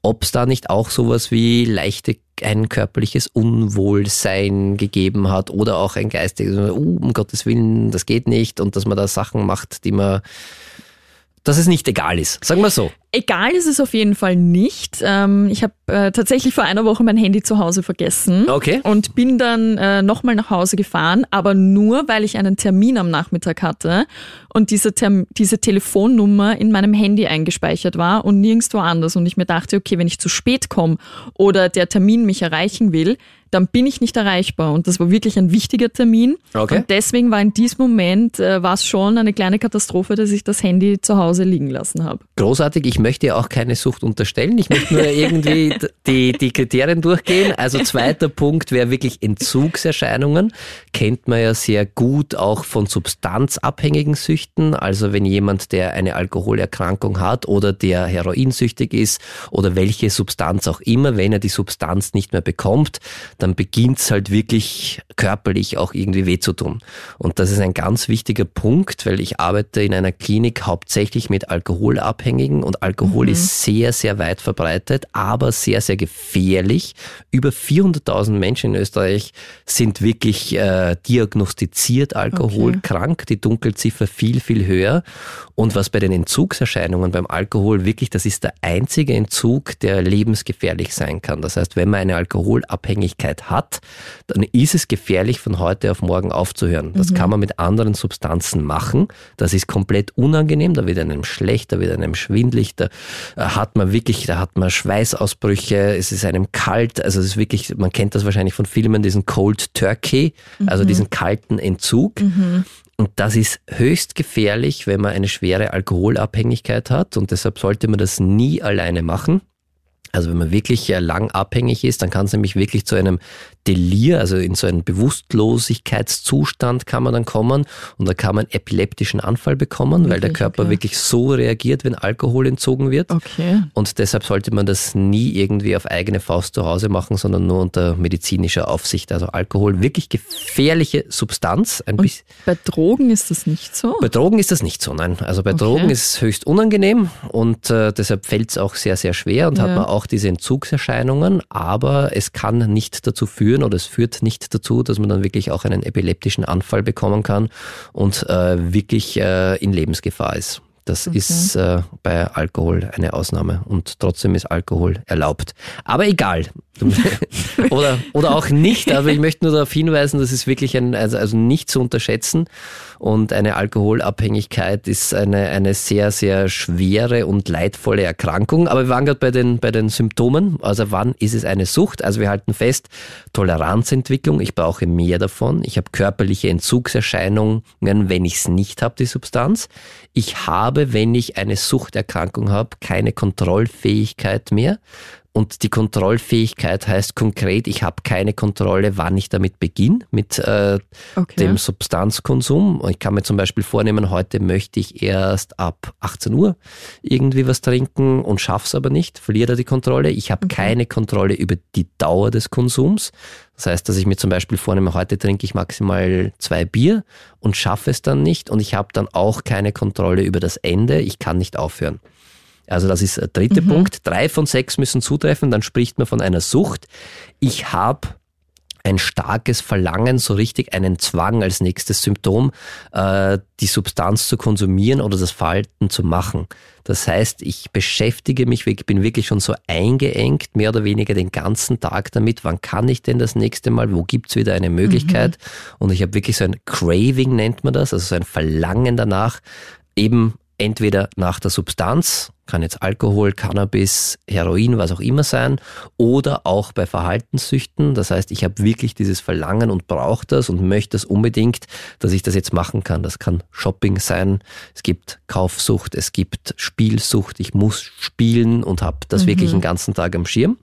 Speaker 2: ob es da nicht auch sowas wie leichte ein körperliches Unwohlsein gegeben hat oder auch ein geistiges, uh, um Gottes Willen, das geht nicht und dass man da Sachen macht, die man dass es nicht egal ist. Sagen wir so.
Speaker 1: Egal ist es auf jeden Fall nicht. Ähm, ich habe äh, tatsächlich vor einer Woche mein Handy zu Hause vergessen.
Speaker 2: Okay.
Speaker 1: Und bin dann äh, nochmal nach Hause gefahren, aber nur, weil ich einen Termin am Nachmittag hatte und diese, Term diese Telefonnummer in meinem Handy eingespeichert war und nirgendwo anders. Und ich mir dachte, okay, wenn ich zu spät komme oder der Termin mich erreichen will, dann bin ich nicht erreichbar. Und das war wirklich ein wichtiger Termin. Okay. Und deswegen war in diesem Moment, äh, war es schon eine kleine Katastrophe, dass ich das Handy zu Hause liegen lassen habe.
Speaker 2: Großartig. Ich möchte ja auch keine Sucht unterstellen. Ich möchte nur irgendwie die, die Kriterien durchgehen. Also zweiter Punkt wäre wirklich Entzugserscheinungen. Kennt man ja sehr gut auch von substanzabhängigen Süchten. Also wenn jemand, der eine Alkoholerkrankung hat oder der heroinsüchtig ist oder welche Substanz auch immer, wenn er die Substanz nicht mehr bekommt, dann beginnt es halt wirklich körperlich auch irgendwie weh zu tun. Und das ist ein ganz wichtiger Punkt, weil ich arbeite in einer Klinik hauptsächlich mit Alkoholabhängigen und Alkohol mhm. ist sehr, sehr weit verbreitet, aber sehr, sehr gefährlich. Über 400.000 Menschen in Österreich sind wirklich äh, diagnostiziert alkoholkrank, okay. die Dunkelziffer viel, viel höher. Und was bei den Entzugserscheinungen beim Alkohol wirklich, das ist der einzige Entzug, der lebensgefährlich sein kann. Das heißt, wenn man eine Alkoholabhängigkeit hat, dann ist es gefährlich, von heute auf morgen aufzuhören. Das mhm. kann man mit anderen Substanzen machen. Das ist komplett unangenehm, da wird einem schlecht, da wird einem schwindlig, da äh, hat man wirklich, da hat man Schweißausbrüche, es ist einem kalt, also es ist wirklich, man kennt das wahrscheinlich von Filmen, diesen Cold Turkey, also mhm. diesen kalten Entzug. Mhm. Und das ist höchst gefährlich, wenn man eine schwere Alkoholabhängigkeit hat. Und deshalb sollte man das nie alleine machen. Also wenn man wirklich lang abhängig ist, dann kann es nämlich wirklich zu einem Delir, also in so einen Bewusstlosigkeitszustand kann man dann kommen und da kann man einen epileptischen Anfall bekommen, wirklich? weil der Körper okay. wirklich so reagiert, wenn Alkohol entzogen wird.
Speaker 1: Okay.
Speaker 2: Und deshalb sollte man das nie irgendwie auf eigene Faust zu Hause machen, sondern nur unter medizinischer Aufsicht. Also Alkohol, wirklich gefährliche Substanz.
Speaker 1: Ein und bei Drogen ist das nicht so?
Speaker 2: Bei Drogen ist das nicht so, nein. Also bei okay. Drogen ist es höchst unangenehm und äh, deshalb fällt es auch sehr, sehr schwer und ja. hat man auch diese Entzugserscheinungen, aber es kann nicht dazu führen, oder es führt nicht dazu, dass man dann wirklich auch einen epileptischen Anfall bekommen kann und äh, wirklich äh, in Lebensgefahr ist. Das okay. ist äh, bei Alkohol eine Ausnahme und trotzdem ist Alkohol erlaubt. Aber egal. oder, oder auch nicht, aber ich möchte nur darauf hinweisen, das ist wirklich ein, also, also nicht zu unterschätzen. Und eine Alkoholabhängigkeit ist eine, eine sehr, sehr schwere und leidvolle Erkrankung. Aber wir waren gerade bei den, bei den Symptomen. Also wann ist es eine Sucht? Also wir halten fest, Toleranzentwicklung, ich brauche mehr davon. Ich habe körperliche Entzugserscheinungen, wenn ich es nicht habe, die Substanz. Ich habe, wenn ich eine Suchterkrankung habe, keine Kontrollfähigkeit mehr. Und die Kontrollfähigkeit heißt konkret, ich habe keine Kontrolle, wann ich damit beginne, mit äh, okay. dem Substanzkonsum. Ich kann mir zum Beispiel vornehmen, heute möchte ich erst ab 18 Uhr irgendwie was trinken und schaff's aber nicht, verliere da die Kontrolle. Ich habe okay. keine Kontrolle über die Dauer des Konsums. Das heißt, dass ich mir zum Beispiel vornehme, heute trinke ich maximal zwei Bier und schaffe es dann nicht. Und ich habe dann auch keine Kontrolle über das Ende. Ich kann nicht aufhören. Also das ist der dritte mhm. Punkt. Drei von sechs müssen zutreffen, dann spricht man von einer Sucht. Ich habe ein starkes Verlangen, so richtig einen Zwang als nächstes Symptom, äh, die Substanz zu konsumieren oder das Verhalten zu machen. Das heißt, ich beschäftige mich, ich bin wirklich schon so eingeengt, mehr oder weniger den ganzen Tag damit, wann kann ich denn das nächste Mal, wo gibt's wieder eine Möglichkeit. Mhm. Und ich habe wirklich so ein Craving, nennt man das, also so ein Verlangen danach, eben entweder nach der Substanz, kann jetzt Alkohol, Cannabis, Heroin, was auch immer sein, oder auch bei Verhaltenssüchten. Das heißt, ich habe wirklich dieses Verlangen und brauche das und möchte das unbedingt, dass ich das jetzt machen kann. Das kann Shopping sein, es gibt Kaufsucht, es gibt Spielsucht, ich muss spielen und habe das mhm. wirklich den ganzen Tag am Schirm.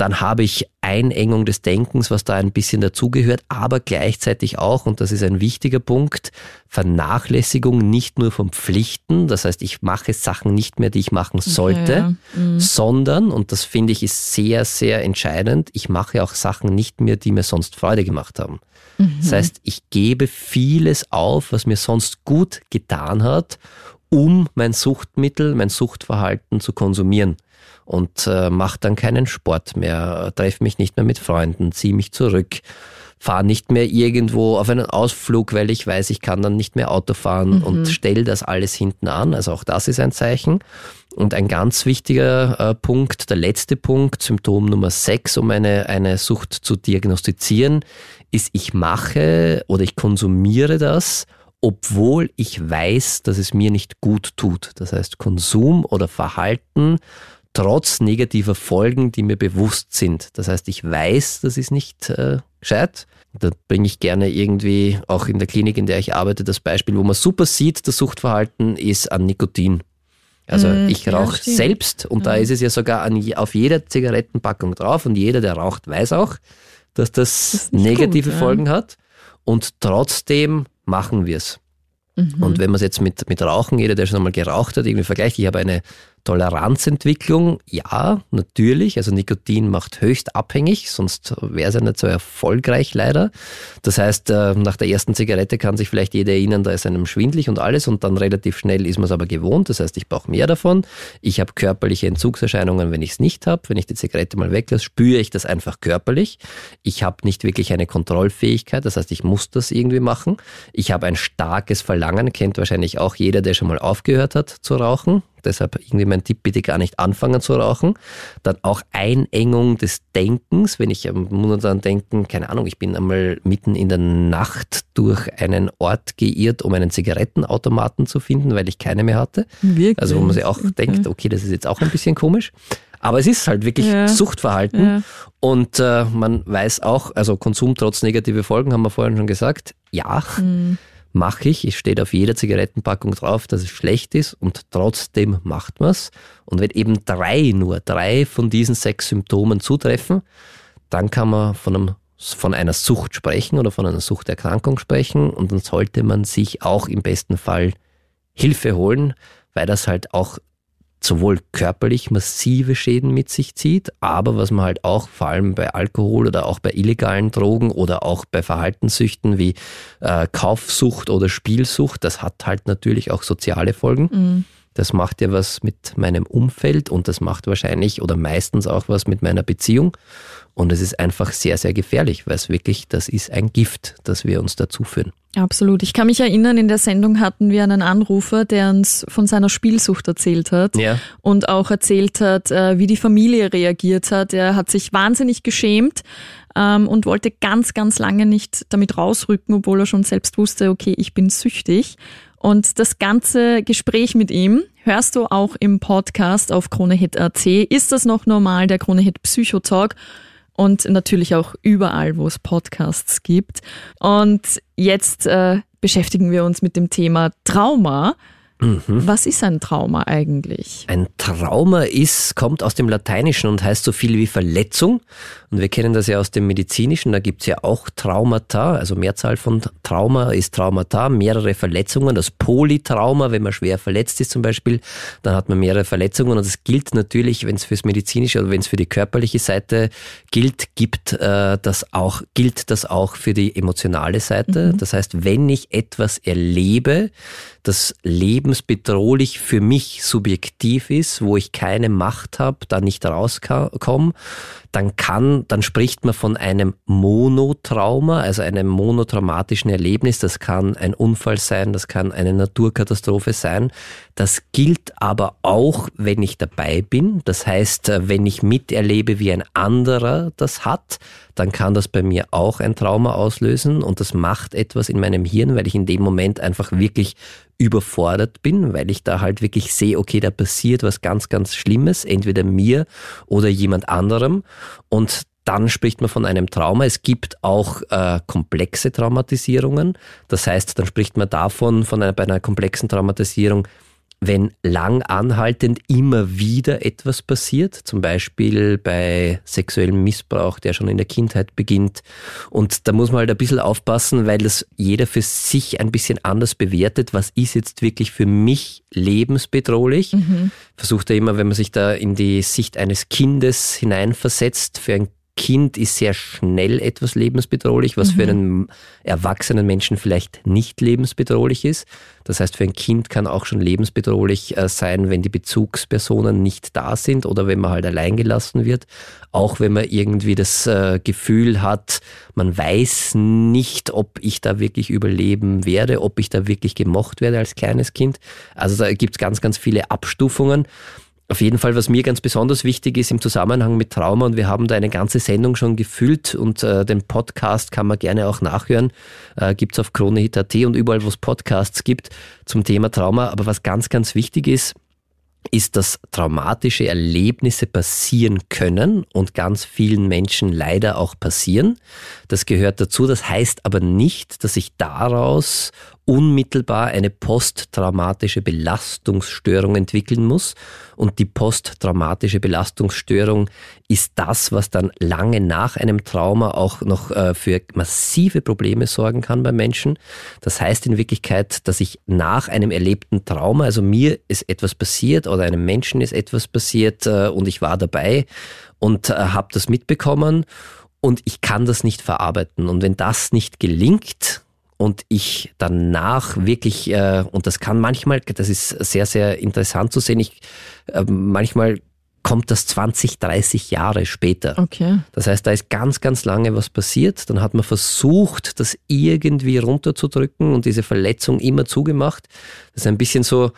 Speaker 2: Dann habe ich Einengung des Denkens, was da ein bisschen dazugehört, aber gleichzeitig auch, und das ist ein wichtiger Punkt, Vernachlässigung nicht nur von Pflichten. Das heißt, ich mache Sachen nicht mehr, die ich machen sollte, ja, mhm. sondern, und das finde ich ist sehr, sehr entscheidend, ich mache auch Sachen nicht mehr, die mir sonst Freude gemacht haben. Mhm. Das heißt, ich gebe vieles auf, was mir sonst gut getan hat, um mein Suchtmittel, mein Suchtverhalten zu konsumieren und äh, mache dann keinen Sport mehr, treffe mich nicht mehr mit Freunden, ziehe mich zurück, fahre nicht mehr irgendwo auf einen Ausflug, weil ich weiß, ich kann dann nicht mehr Auto fahren mhm. und stelle das alles hinten an. Also auch das ist ein Zeichen. Und ein ganz wichtiger äh, Punkt, der letzte Punkt, Symptom Nummer 6, um eine, eine Sucht zu diagnostizieren, ist, ich mache oder ich konsumiere das, obwohl ich weiß, dass es mir nicht gut tut. Das heißt, Konsum oder Verhalten trotz negativer Folgen, die mir bewusst sind. Das heißt, ich weiß, das ist nicht äh, gescheit. Da bringe ich gerne irgendwie auch in der Klinik, in der ich arbeite, das Beispiel, wo man super sieht, das Suchtverhalten ist an Nikotin. Also mm, ich rauche ja, selbst und ja. da ist es ja sogar an, auf jeder Zigarettenpackung drauf und jeder, der raucht, weiß auch, dass das, das negative gut, Folgen ja. hat und trotzdem machen wir es. Mhm. Und wenn man es jetzt mit, mit Rauchen, jeder, der schon einmal geraucht hat, irgendwie vergleicht, ich habe eine Toleranzentwicklung, ja, natürlich. Also Nikotin macht höchst abhängig, sonst wäre es ja nicht so erfolgreich leider. Das heißt, äh, nach der ersten Zigarette kann sich vielleicht jeder erinnern, da ist einem schwindlig und alles und dann relativ schnell ist man es aber gewohnt. Das heißt, ich brauche mehr davon. Ich habe körperliche Entzugserscheinungen, wenn ich es nicht habe. Wenn ich die Zigarette mal weglasse, spüre ich das einfach körperlich. Ich habe nicht wirklich eine Kontrollfähigkeit, das heißt, ich muss das irgendwie machen. Ich habe ein starkes Verlangen, kennt wahrscheinlich auch jeder, der schon mal aufgehört hat zu rauchen. Deshalb irgendwie mein Tipp, bitte gar nicht anfangen zu rauchen. Dann auch Einengung des Denkens, wenn ich daran denken, keine Ahnung, ich bin einmal mitten in der Nacht durch einen Ort geirrt, um einen Zigarettenautomaten zu finden, weil ich keine mehr hatte. Wirklich? Also wo man sich auch okay. denkt, okay, das ist jetzt auch ein bisschen komisch. Aber es ist halt wirklich ja. Suchtverhalten. Ja. Und äh, man weiß auch, also Konsum trotz negative Folgen, haben wir vorhin schon gesagt, ja. Mhm mache ich. Es steht auf jeder Zigarettenpackung drauf, dass es schlecht ist und trotzdem macht man es. Und wenn eben drei, nur drei von diesen sechs Symptomen zutreffen, dann kann man von, einem, von einer Sucht sprechen oder von einer Suchterkrankung sprechen und dann sollte man sich auch im besten Fall Hilfe holen, weil das halt auch sowohl körperlich massive Schäden mit sich zieht, aber was man halt auch vor allem bei Alkohol oder auch bei illegalen Drogen oder auch bei Verhaltenssüchten wie äh, Kaufsucht oder Spielsucht, das hat halt natürlich auch soziale Folgen. Mhm. Das macht ja was mit meinem Umfeld und das macht wahrscheinlich oder meistens auch was mit meiner Beziehung. Und es ist einfach sehr, sehr gefährlich, weil es wirklich, das ist ein Gift, das wir uns dazu führen.
Speaker 1: Absolut. Ich kann mich erinnern, in der Sendung hatten wir einen Anrufer, der uns von seiner Spielsucht erzählt hat
Speaker 2: Ja.
Speaker 1: und auch erzählt hat, äh, wie die Familie reagiert hat. Er hat sich wahnsinnig geschämt ähm, und wollte ganz, ganz lange nicht damit rausrücken, obwohl er schon selbst wusste, okay, ich bin süchtig. Und das ganze Gespräch mit ihm hörst du auch im Podcast auf KroneHit.at. Ist das noch normal, der KroneHit Psychotalk? und natürlich auch überall, wo es Podcasts gibt. Und jetzt äh, beschäftigen wir uns mit dem Thema Trauma. Was ist ein Trauma eigentlich?
Speaker 2: Ein Trauma ist, kommt aus dem Lateinischen und heißt so viel wie Verletzung. Und wir kennen das ja aus dem Medizinischen, da gibt's ja auch Traumata, also Mehrzahl von Trauma ist Traumata, mehrere Verletzungen. Das Polytrauma, wenn man schwer verletzt ist zum Beispiel, dann hat man mehrere Verletzungen. Und es gilt natürlich, wenn es fürs Medizinische oder wenn es für die körperliche Seite gilt, gibt äh, das auch, gilt das auch für die emotionale Seite. Das heißt, wenn ich etwas erlebe, das lebensbedrohlich für mich subjektiv ist, wo ich keine Macht habe, da nicht rauskomme, dann kann, dann spricht man von einem Monotrauma, also einem monotraumatischen Erlebnis. Das kann ein Unfall sein, das kann eine Naturkatastrophe sein. Das gilt aber auch, wenn ich dabei bin. Das heißt, äh, wenn ich miterlebe, wie ein anderer das hat, dann kann das bei mir auch ein Trauma auslösen und das macht etwas in meinem Hirn, weil ich in dem Moment einfach wirklich überfordert bin, weil ich da halt wirklich sehe, okay, da passiert was ganz, ganz Schlimmes, entweder mir oder jemand anderem. Und dann spricht man von einem Trauma. Es gibt auch äh, komplexe Traumatisierungen. Das heißt, dann spricht man davon, von einer, bei einer komplexen Traumatisierung, wenn lang anhaltend immer wieder etwas passiert, zum Beispiel bei sexuellem Missbrauch, der schon in der Kindheit beginnt. Und da muss man halt ein bisschen aufpassen, weil das jeder für sich ein bisschen anders bewertet. Was ist jetzt wirklich für mich lebensbedrohlich? Versucht er immer, wenn man sich da in die Sicht eines Kindes hineinversetzt, für ein Kind ist sehr schnell etwas lebensbedrohlich, was für einen erwachsenen Menschen vielleicht nicht lebensbedrohlich ist. Das heißt, für ein Kind kann auch schon lebensbedrohlich äh, sein, wenn die Bezugspersonen nicht da sind oder wenn man halt allein gelassen wird. Auch wenn man irgendwie das äh, Gefühl hat, man weiß nicht, ob ich da wirklich überleben werde, ob ich da wirklich gemocht werde als kleines Kind. Also da gibt es ganz, ganz viele Abstufungen. Auf jeden Fall, was mir ganz besonders wichtig ist im Zusammenhang mit Trauma, und wir haben da eine ganze Sendung schon gefüllt und äh, den Podcast kann man gerne auch nachhören, äh, gibt's auf KroneHit.at und überall, wo es Podcasts gibt zum Thema Trauma. Aber was ganz, ganz wichtig ist, ist, dass traumatische Erlebnisse passieren können und ganz vielen Menschen leider auch passieren. Das gehört dazu. Das heißt aber nicht, dass ich daraus unmittelbar eine posttraumatische Belastungsstörung entwickeln muss. Und die posttraumatische Belastungsstörung ist das, was dann lange nach einem Trauma auch noch äh, für massive Probleme sorgen kann bei Menschen. Das heißt in Wirklichkeit, dass ich nach einem erlebten Trauma, also mir ist etwas passiert oder einem Menschen ist etwas passiert äh, und ich war dabei und äh, habe das mitbekommen und ich kann das nicht verarbeiten. Und wenn das nicht gelingt, und ich danach wirklich, äh, und das kann manchmal, das ist sehr, sehr interessant zu sehen, ich, äh, manchmal kommt das 20, 30 Jahre später.
Speaker 1: Okay.
Speaker 2: Das heißt, da ist ganz, ganz lange was passiert. Dann hat man versucht, das irgendwie runterzudrücken und diese Verletzung immer zugemacht. Das ist ein bisschen so,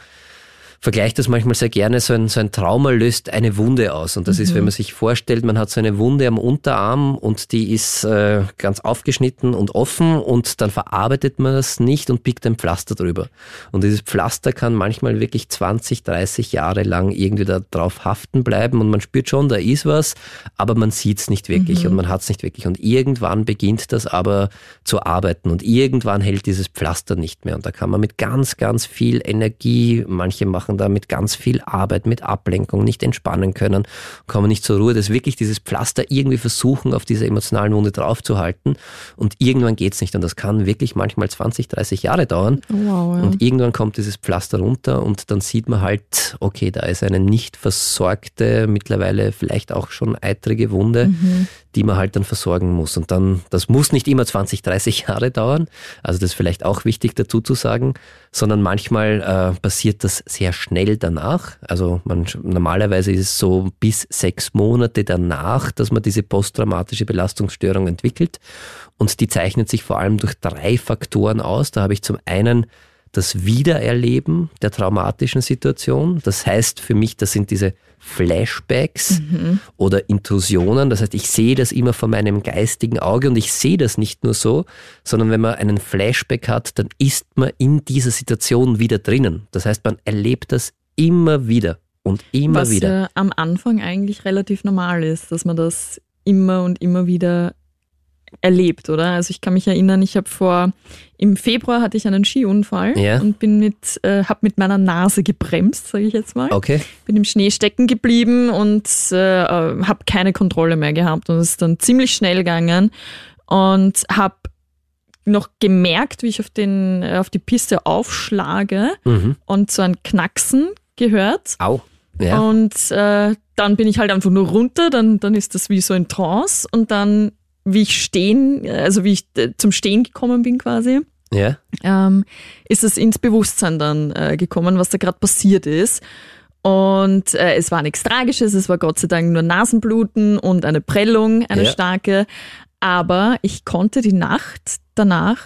Speaker 2: vergleicht das manchmal sehr gerne, so ein, so ein Trauma löst eine Wunde aus. Und das ist, wenn man sich vorstellt, man hat so eine Wunde am Unterarm und die ist äh, ganz aufgeschnitten und offen und dann verarbeitet man das nicht und pickt ein Pflaster drüber. Und dieses Pflaster kann manchmal wirklich 20, 30 Jahre lang irgendwie da drauf haften bleiben und man spürt schon, da ist was, aber man sieht es nicht wirklich und man hat es nicht wirklich. Und irgendwann beginnt das aber zu arbeiten und irgendwann hält dieses Pflaster nicht mehr. Und da kann man mit ganz, ganz viel Energie, manche machen da mit ganz viel Arbeit, mit Ablenkung, nicht entspannen können, kommen nicht zur Ruhe, das wirklich dieses Pflaster irgendwie versuchen, auf dieser emotionalen Wunde draufzuhalten. Und irgendwann geht's nicht. Und das kann wirklich manchmal 20, 30 Jahre dauern.
Speaker 1: Wow, ja.
Speaker 2: Und irgendwann kommt dieses Pflaster runter und dann sieht man halt, okay, da ist eine nicht versorgte, mittlerweile vielleicht auch schon eitrige Wunde, die man halt dann versorgen muss. Und dann, das muss nicht immer 20, 30 Jahre dauern, also das ist vielleicht auch wichtig dazu zu sagen, sondern manchmal äh, passiert das sehr schnell danach. Also man, normalerweise ist es so bis sechs Monate danach, dass man diese posttraumatische Belastungsstörung entwickelt. Und die zeichnet sich vor allem durch drei Faktoren aus. Da habe ich zum einen das Wiedererleben der traumatischen Situation. Das heißt für mich, das sind diese Flashbacks mhm. oder Intrusionen. Das heißt, ich sehe das immer vor meinem geistigen Auge und ich sehe das nicht nur so, sondern wenn man einen Flashback hat, dann ist man in dieser Situation wieder drinnen. Das heißt, man erlebt das immer wieder und immer
Speaker 1: Was
Speaker 2: wieder.
Speaker 1: Was am Anfang eigentlich relativ normal ist, dass man das immer und immer wieder erlebt, oder? Also ich kann mich erinnern, ich habe vor im Februar hatte ich einen Skiunfall
Speaker 2: ja.
Speaker 1: und bin mit äh, habe mit meiner Nase gebremst, sage ich jetzt mal.
Speaker 2: Okay.
Speaker 1: Bin im Schnee stecken geblieben und äh, habe keine Kontrolle mehr gehabt und es ist dann ziemlich schnell gegangen und habe noch gemerkt, wie ich auf den auf die Piste aufschlage
Speaker 2: mhm.
Speaker 1: und so ein Knacksen gehört.
Speaker 2: Au. Ja.
Speaker 1: Und äh, dann bin ich halt einfach nur runter, dann, dann ist das wie so ein Trance und dann wie ich stehen, also wie ich äh, zum Stehen gekommen bin quasi,
Speaker 2: ja.
Speaker 1: ähm, ist es ins Bewusstsein dann äh, gekommen, was da gerade passiert ist. Und äh, es war nichts Tragisches, es war Gott sei Dank nur Nasenbluten und eine Prellung, eine
Speaker 2: Ja.
Speaker 1: starke. Aber ich konnte die Nacht danach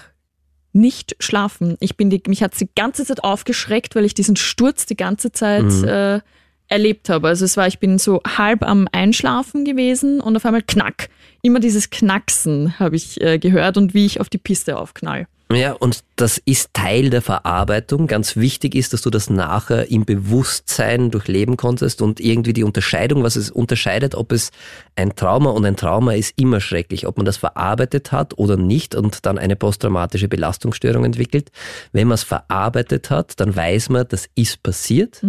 Speaker 1: nicht schlafen. Ich bin die, mich hat die ganze Zeit aufgeschreckt, weil ich diesen Sturz die ganze Zeit
Speaker 2: Mhm.
Speaker 1: äh, erlebt habe. Also es war, ich bin so halb am Einschlafen gewesen und auf einmal knack. Immer dieses Knacksen habe ich äh, gehört und wie ich auf die Piste aufknall.
Speaker 2: Ja, und das ist Teil der Verarbeitung. Ganz wichtig ist, dass du das nachher im Bewusstsein durchleben konntest und irgendwie die Unterscheidung, was es unterscheidet, ob es ein Trauma und ein Trauma ist immer schrecklich, ob man das verarbeitet hat oder nicht und dann eine posttraumatische Belastungsstörung entwickelt. Wenn man es verarbeitet hat, dann weiß man, das ist passiert,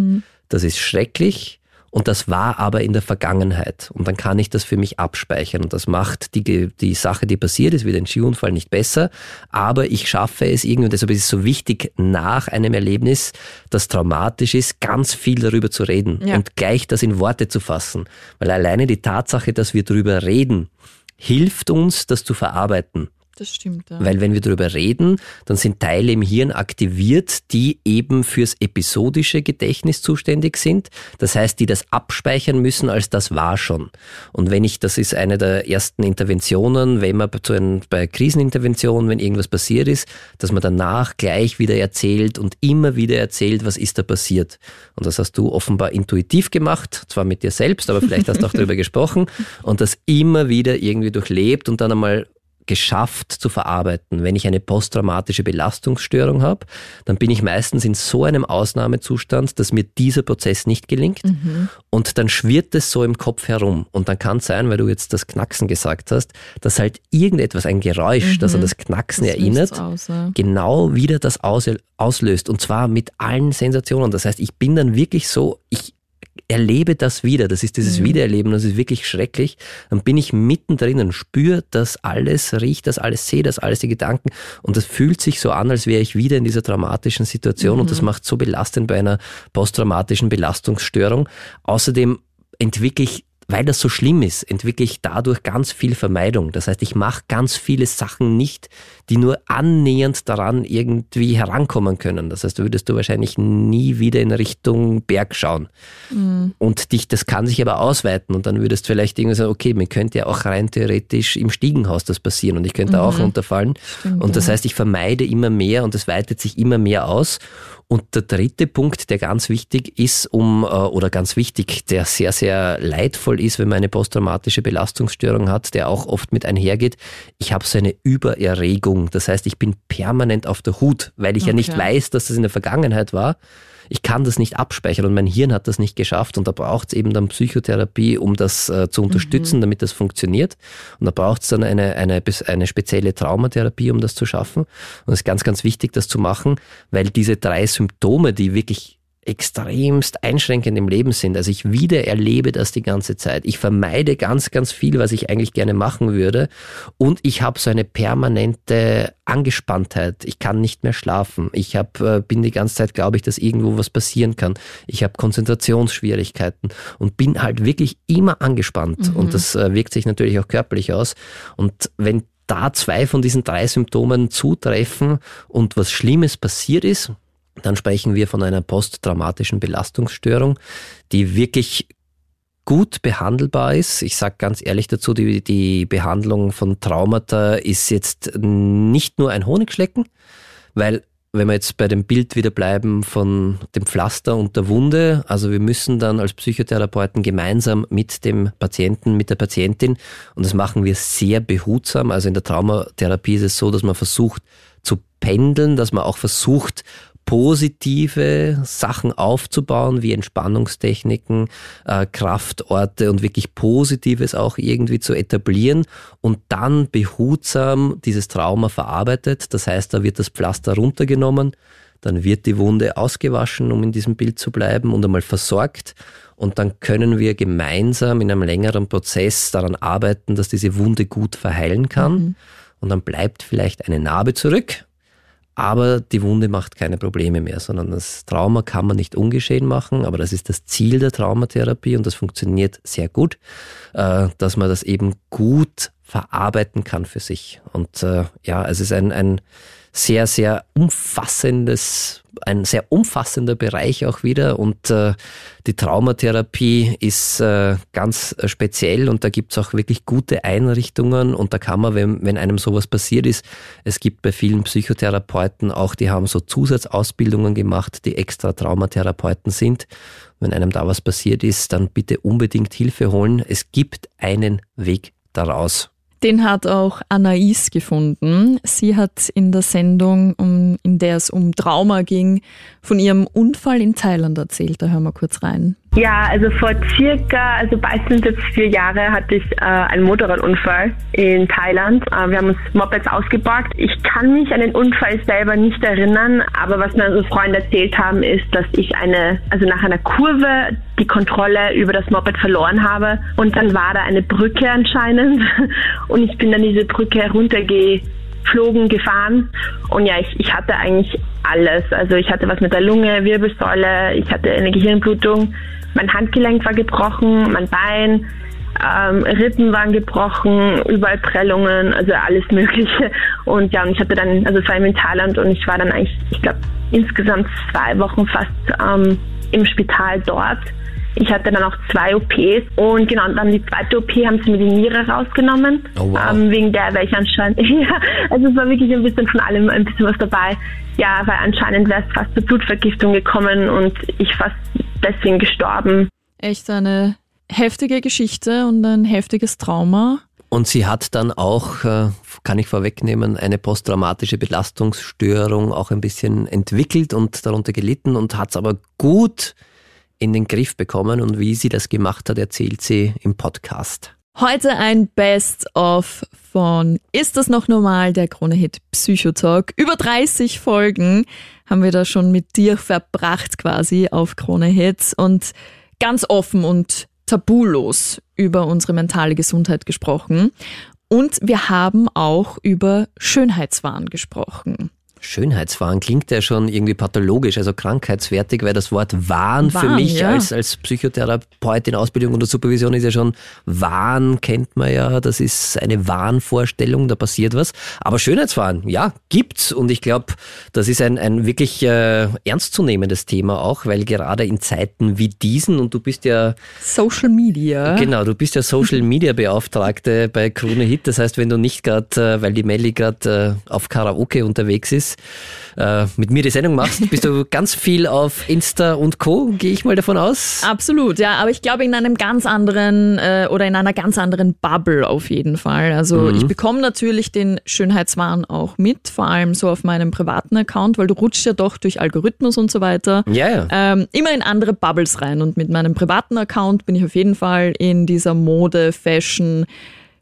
Speaker 2: das ist schrecklich und das war aber in der Vergangenheit. Und dann kann ich das für mich abspeichern. Und das macht die, die Sache, die passiert ist, wie den Skiunfall, nicht besser. Aber ich schaffe es irgendwie, und deshalb ist es so wichtig, nach einem Erlebnis, das traumatisch ist, ganz viel darüber zu reden
Speaker 1: Ja.
Speaker 2: und gleich das in Worte zu fassen. Weil alleine die Tatsache, dass wir darüber reden, hilft uns, das zu verarbeiten.
Speaker 1: Das stimmt, ja.
Speaker 2: Weil wenn wir darüber reden, dann sind Teile im Hirn aktiviert, die eben fürs episodische Gedächtnis zuständig sind. Das heißt, die das abspeichern müssen, als das war schon. Und wenn ich, das ist eine der ersten Interventionen, wenn man zu einem, bei Kriseninterventionen, wenn irgendwas passiert ist, dass man danach gleich wieder erzählt und immer wieder erzählt, was ist da passiert. Und das hast du offenbar intuitiv gemacht, zwar mit dir selbst, aber vielleicht hast du auch darüber gesprochen und das immer wieder irgendwie durchlebt und dann einmal geschafft zu verarbeiten. Wenn ich eine posttraumatische Belastungsstörung habe, dann bin ich meistens in so einem Ausnahmezustand, dass mir dieser Prozess nicht gelingt und dann schwirrt es so im Kopf herum und dann kann es sein, weil du jetzt das Knacksen gesagt hast, dass halt irgendetwas, ein Geräusch, das an das Knacksen
Speaker 1: Das
Speaker 2: erinnert,
Speaker 1: aus, ja.
Speaker 2: genau wieder das aus, auslöst und zwar mit allen Sensationen. Das heißt, ich bin dann wirklich so, ich erlebe das wieder, das ist dieses Wiedererleben, das ist wirklich schrecklich, dann bin ich mittendrin und spüre das alles, rieche das alles, sehe das alles, die Gedanken und das fühlt sich so an, als wäre ich wieder in dieser traumatischen Situation und das macht so belastend bei einer posttraumatischen Belastungsstörung. Außerdem entwickle ich weil das so schlimm ist, entwickle ich dadurch ganz viel Vermeidung. Das heißt, ich mache ganz viele Sachen nicht, die nur annähernd daran irgendwie herankommen können. Das heißt, da würdest du wahrscheinlich nie wieder in Richtung Berg schauen. Und dich, das kann sich aber ausweiten und dann würdest du vielleicht irgendwie sagen, okay, mir könnte ja auch rein theoretisch im Stiegenhaus das passieren und ich könnte auch runterfallen. und das heißt, ich vermeide immer mehr und es weitet sich immer mehr aus. Und der dritte Punkt, der ganz wichtig ist, um, äh, oder ganz wichtig, der sehr, sehr leidvoll ist, wenn man eine posttraumatische Belastungsstörung hat, der auch oft mit einhergeht, ich habe so eine Übererregung. Das heißt, ich bin permanent auf der Hut, weil ich ja nicht
Speaker 1: Okay.
Speaker 2: weiß, dass das in der Vergangenheit war. Ich kann das nicht abspeichern und mein Hirn hat das nicht geschafft und da braucht es eben dann Psychotherapie, um das äh, zu unterstützen, damit das funktioniert. Und da braucht es dann eine, eine, eine spezielle Traumatherapie, um das zu schaffen. Und es ist ganz, ganz wichtig, das zu machen, weil diese drei Symptome, die wirklich extremst einschränkend im Leben sind. Also ich wiedererlebe das die ganze Zeit. Ich vermeide ganz, ganz viel, was ich eigentlich gerne machen würde. Und ich habe so eine permanente Angespanntheit. Ich kann nicht mehr schlafen. Ich hab, äh, bin die ganze Zeit, glaube ich, dass irgendwo was passieren kann. Ich habe Konzentrationsschwierigkeiten und bin halt wirklich immer angespannt. Mhm. Und das äh, wirkt sich natürlich auch körperlich aus. Und wenn da zwei von diesen drei Symptomen zutreffen und was Schlimmes passiert ist, dann sprechen wir von einer posttraumatischen Belastungsstörung, die wirklich gut behandelbar ist. Ich sage ganz ehrlich dazu, die, die Behandlung von Traumata ist jetzt nicht nur ein Honigschlecken, weil wenn wir jetzt bei dem Bild wieder bleiben von dem Pflaster und der Wunde, also wir müssen dann als Psychotherapeuten gemeinsam mit dem Patienten, mit der Patientin, und das machen wir sehr behutsam, also in der Traumatherapie ist es so, dass man versucht zu pendeln, dass man auch versucht, positive Sachen aufzubauen, wie Entspannungstechniken, äh, Kraftorte und wirklich Positives auch irgendwie zu etablieren und dann behutsam dieses Trauma verarbeitet. Das heißt, da wird das Pflaster runtergenommen, dann wird die Wunde ausgewaschen, um in diesem Bild zu bleiben und einmal versorgt. Und dann können wir gemeinsam in einem längeren Prozess daran arbeiten, dass diese Wunde gut verheilen kann. Mhm. Und dann bleibt vielleicht eine Narbe zurück, aber die Wunde macht keine Probleme mehr, sondern das Trauma kann man nicht ungeschehen machen, aber das ist das Ziel der Traumatherapie und das funktioniert sehr gut, äh, dass man das eben gut verarbeiten kann für sich. Und äh, ja, es ist ein, ein sehr, sehr umfassendes, ein sehr umfassender Bereich auch wieder. Und äh, die Traumatherapie ist äh, ganz speziell und da gibt's auch wirklich gute Einrichtungen und da kann man, wenn, wenn einem sowas passiert ist, es gibt bei vielen Psychotherapeuten auch, die haben so Zusatzausbildungen gemacht, die extra Traumatherapeuten sind. Wenn einem da was passiert ist, dann bitte unbedingt Hilfe holen. Es gibt einen Weg daraus.
Speaker 1: Den hat auch Anais gefunden. Sie hat in der Sendung, um, in der es um Trauma ging, von ihrem Unfall in Thailand erzählt. Da hören wir kurz rein.
Speaker 6: Ja, also vor circa, also sind jetzt vier Jahre, hatte ich äh, einen Motorradunfall in Thailand. Äh, wir haben uns Mopeds ausgeborgt. Ich kann mich an den Unfall selber nicht erinnern, aber was mir unsere Freunde erzählt haben, ist, dass ich eine, also nach einer Kurve die Kontrolle über das Moped verloren habe und dann war da eine Brücke anscheinend und ich bin dann diese Brücke heruntergeflogen, gefahren und ja, ich, ich hatte eigentlich alles. Also ich hatte was mit der Lunge, Wirbelsäule, ich hatte eine Gehirnblutung mein Handgelenk war gebrochen, mein Bein, ähm, Rippen waren gebrochen, überall Prellungen, also alles Mögliche. Und ja, und ich hatte dann, also es war im Thailand und ich war dann eigentlich, ich glaube, insgesamt zwei Wochen fast ähm, im Spital dort. Ich hatte dann auch zwei OPs und genau, dann die zweite OP haben sie mir die Niere rausgenommen, oh, wow. ähm, wegen der wäre ich anscheinend, ja, also es war wirklich ein bisschen von allem ein bisschen was dabei. Ja, weil anscheinend wäre es fast zur Blutvergiftung gekommen und ich fast deswegen gestorben.
Speaker 1: Echt eine heftige Geschichte und ein heftiges Trauma.
Speaker 2: Und sie hat dann auch, äh, kann ich vorwegnehmen, eine posttraumatische Belastungsstörung auch ein bisschen entwickelt und darunter gelitten und hat es aber gut in den Griff bekommen. Und wie sie das gemacht hat, erzählt sie im Podcast.
Speaker 1: Heute ein Best-of von Ist das noch normal? Der Krone-Hit Psychotalk. Über 30 Folgen haben wir da schon mit dir verbracht quasi auf Krone Hits und ganz offen und tabulos über unsere mentale Gesundheit gesprochen. Und wir haben auch über Schönheitswahn gesprochen.
Speaker 2: Schönheitswahn klingt ja schon irgendwie pathologisch, also krankheitswertig, weil das Wort Wahn, Wahn für mich ja. als, als Psychotherapeut in Ausbildung und Supervision ist ja schon Wahn, kennt man ja, das ist eine Wahnvorstellung, da passiert was. Aber Schönheitswahn, ja, gibt's und ich glaube, das ist ein, ein wirklich äh, ernstzunehmendes Thema auch, weil gerade in Zeiten wie diesen und du bist ja
Speaker 1: Social Media.
Speaker 2: Genau, du bist ja Social Media Beauftragte bei Krone Hit, das heißt, wenn du nicht gerade, äh, weil die Melli gerade äh, auf Karaoke unterwegs ist, äh, mit mir die Sendung machst, bist du ganz viel auf Insta und Co., gehe ich mal davon aus.
Speaker 1: Absolut, ja, aber ich glaube in einem ganz anderen äh, oder in einer ganz anderen Bubble auf jeden Fall. Also mhm. ich bekomme natürlich den Schönheitswahn auch mit, vor allem so auf meinem privaten Account, weil du rutschst ja doch durch Algorithmus und so weiter
Speaker 2: ja, ja.
Speaker 1: Ähm, immer in andere Bubbles rein und mit meinem privaten Account bin ich auf jeden Fall in dieser Mode, Fashion,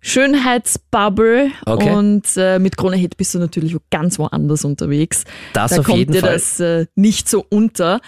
Speaker 1: Schönheitsbubble okay. und äh, mit Krone Hit bist du natürlich ganz woanders unterwegs.
Speaker 2: Das
Speaker 1: da
Speaker 2: auf
Speaker 1: kommt
Speaker 2: jeden
Speaker 1: dir
Speaker 2: Fall.
Speaker 1: das äh, nicht so unter.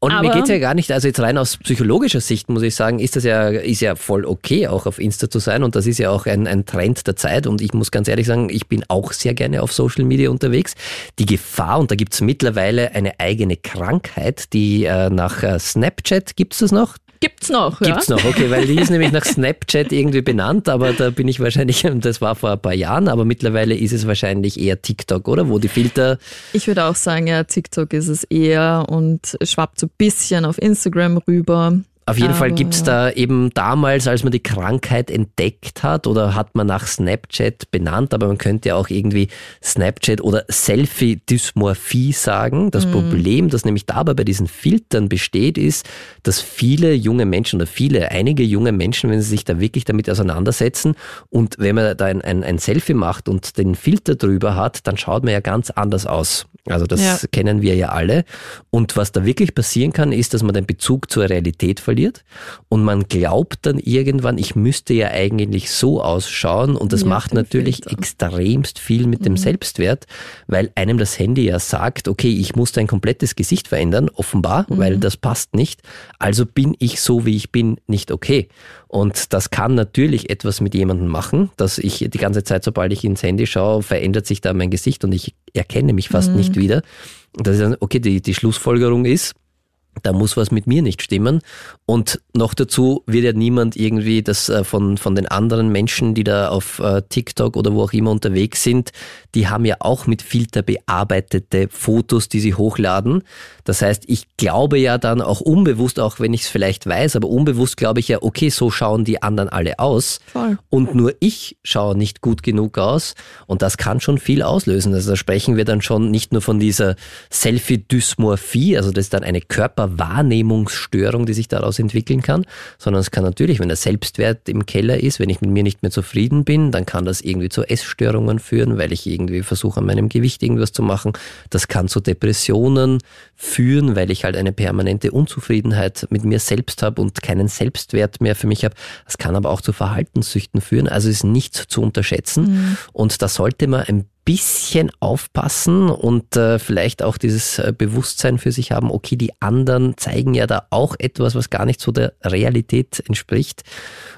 Speaker 2: Und
Speaker 1: Aber
Speaker 2: mir geht's ja gar nicht, also jetzt rein aus psychologischer Sicht muss ich sagen, ist das ja, ist ja voll okay, auch auf Insta zu sein. Und das ist ja auch ein, ein Trend der Zeit. Und ich muss ganz ehrlich sagen, ich bin auch sehr gerne auf Social Media unterwegs. Die Gefahr, und da gibt's mittlerweile eine eigene Krankheit, die äh, nach äh, Snapchat, gibt's das noch?
Speaker 1: Gibt's noch,
Speaker 2: Gibt's
Speaker 1: ja?
Speaker 2: noch, okay, weil die ist nämlich nach Snapchat irgendwie benannt, aber da bin ich wahrscheinlich, das war vor ein paar Jahren, aber mittlerweile ist es wahrscheinlich eher TikTok, oder? Wo die Filter,
Speaker 1: Ich würde auch sagen, ja, TikTok ist es eher und schwappt so ein bisschen auf Instagram rüber.
Speaker 2: Auf jeden Fall
Speaker 1: Aber,
Speaker 2: gibt's
Speaker 1: ja.
Speaker 2: da eben damals, als man die Krankheit entdeckt hat, oder hat man nach Snapchat benannt, aber man könnte ja auch irgendwie Snapchat oder Selfie-Dysmorphie sagen. Das Problem, das nämlich dabei bei diesen Filtern besteht, ist, dass viele junge Menschen oder viele, einige junge Menschen, wenn sie sich da wirklich damit auseinandersetzen und wenn man da ein, ein, ein Selfie macht und den Filter drüber hat, dann schaut man ja ganz anders aus. Also das
Speaker 1: Ja.
Speaker 2: kennen wir ja alle. Und was da wirklich passieren kann, ist, dass man den Bezug zur Realität verliert und man glaubt dann irgendwann, ich müsste ja eigentlich so ausschauen und das
Speaker 1: Ja,
Speaker 2: macht natürlich
Speaker 1: Filter. Mhm.
Speaker 2: extremst viel mit dem Selbstwert, weil einem das Handy ja sagt, okay, ich muss dein komplettes Gesicht verändern, offenbar,
Speaker 1: Mhm.
Speaker 2: weil das passt nicht. Also bin ich so, wie ich bin, nicht okay. Und das kann natürlich etwas mit jemandem machen, dass ich die ganze Zeit, sobald ich ins Handy schaue, verändert sich da mein Gesicht und ich erkenne mich fast nicht wieder. Und das ist dann, okay, die, die Schlussfolgerung ist, da muss was mit mir nicht stimmen. Und noch dazu wird ja niemand irgendwie das äh, von, von den anderen Menschen, die da auf äh, TikTok oder wo auch immer unterwegs sind, die haben ja auch mit Filter bearbeitete Fotos, die sie hochladen. Das heißt, ich glaube ja dann auch unbewusst, auch wenn ich es vielleicht weiß, aber unbewusst glaube ich ja, okay, so schauen die anderen alle aus.
Speaker 1: Voll.
Speaker 2: Und nur ich schaue nicht gut genug aus. Und das kann schon viel auslösen. Also da sprechen wir dann schon nicht nur von dieser Selfie-Dysmorphie, also das ist dann eine Körperwahrnehmungsstörung, die sich daraus entwickeln kann, sondern es kann natürlich, wenn der Selbstwert im Keller ist, wenn ich mit mir nicht mehr zufrieden bin, dann kann das irgendwie zu Essstörungen führen, weil ich irgendwie versuche, an meinem Gewicht irgendwas zu machen. Das kann zu Depressionen führen, weil ich halt eine permanente Unzufriedenheit mit mir selbst habe und keinen Selbstwert mehr für mich habe. Das kann aber auch zu Verhaltenssüchten führen. Also ist nicht zu unterschätzen. Und da sollte man ein bisschen aufpassen und äh, vielleicht auch dieses äh, Bewusstsein für sich haben, okay, die anderen zeigen ja da auch etwas, was gar nicht so der Realität entspricht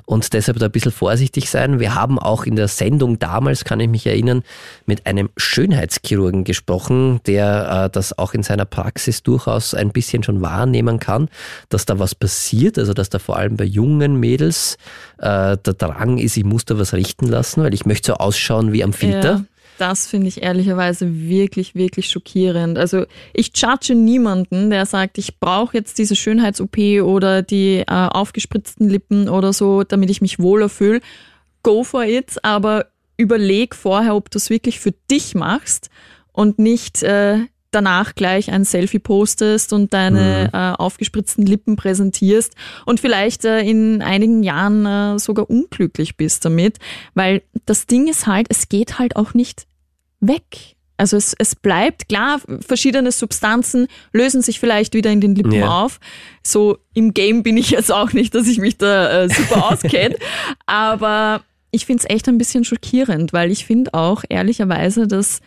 Speaker 2: und deshalb da ein bisschen vorsichtig sein. Wir haben auch in der Sendung damals, kann ich mich erinnern, mit einem Schönheitschirurgen gesprochen, der äh, das auch in seiner Praxis durchaus ein bisschen schon wahrnehmen kann, dass da was passiert, also dass da vor allem bei jungen Mädels äh, der Drang ist, ich muss da was richten lassen, weil ich möchte so ausschauen wie am Filter.
Speaker 1: Ja, das finde ich ehrlicherweise wirklich, wirklich schockierend. Also ich judge niemanden, der sagt, ich brauche jetzt diese Schönheits-OP oder die äh, aufgespritzten Lippen oder so, damit ich mich wohler fühle. Go for it, aber überleg vorher, ob du es wirklich für dich machst und nicht äh, danach gleich ein Selfie postest und deine äh, aufgespritzten Lippen präsentierst und vielleicht äh, in einigen Jahren äh, sogar unglücklich bist damit, weil das Ding ist halt, es geht halt auch nicht weg. Also es, es bleibt, klar, verschiedene Substanzen lösen sich vielleicht wieder in den Lippen
Speaker 2: Ja.
Speaker 1: auf. So im Game bin ich jetzt auch nicht, dass ich mich da äh, super auskenne. Aber ich finde es echt ein bisschen schockierend, weil ich finde auch ehrlicherweise, dass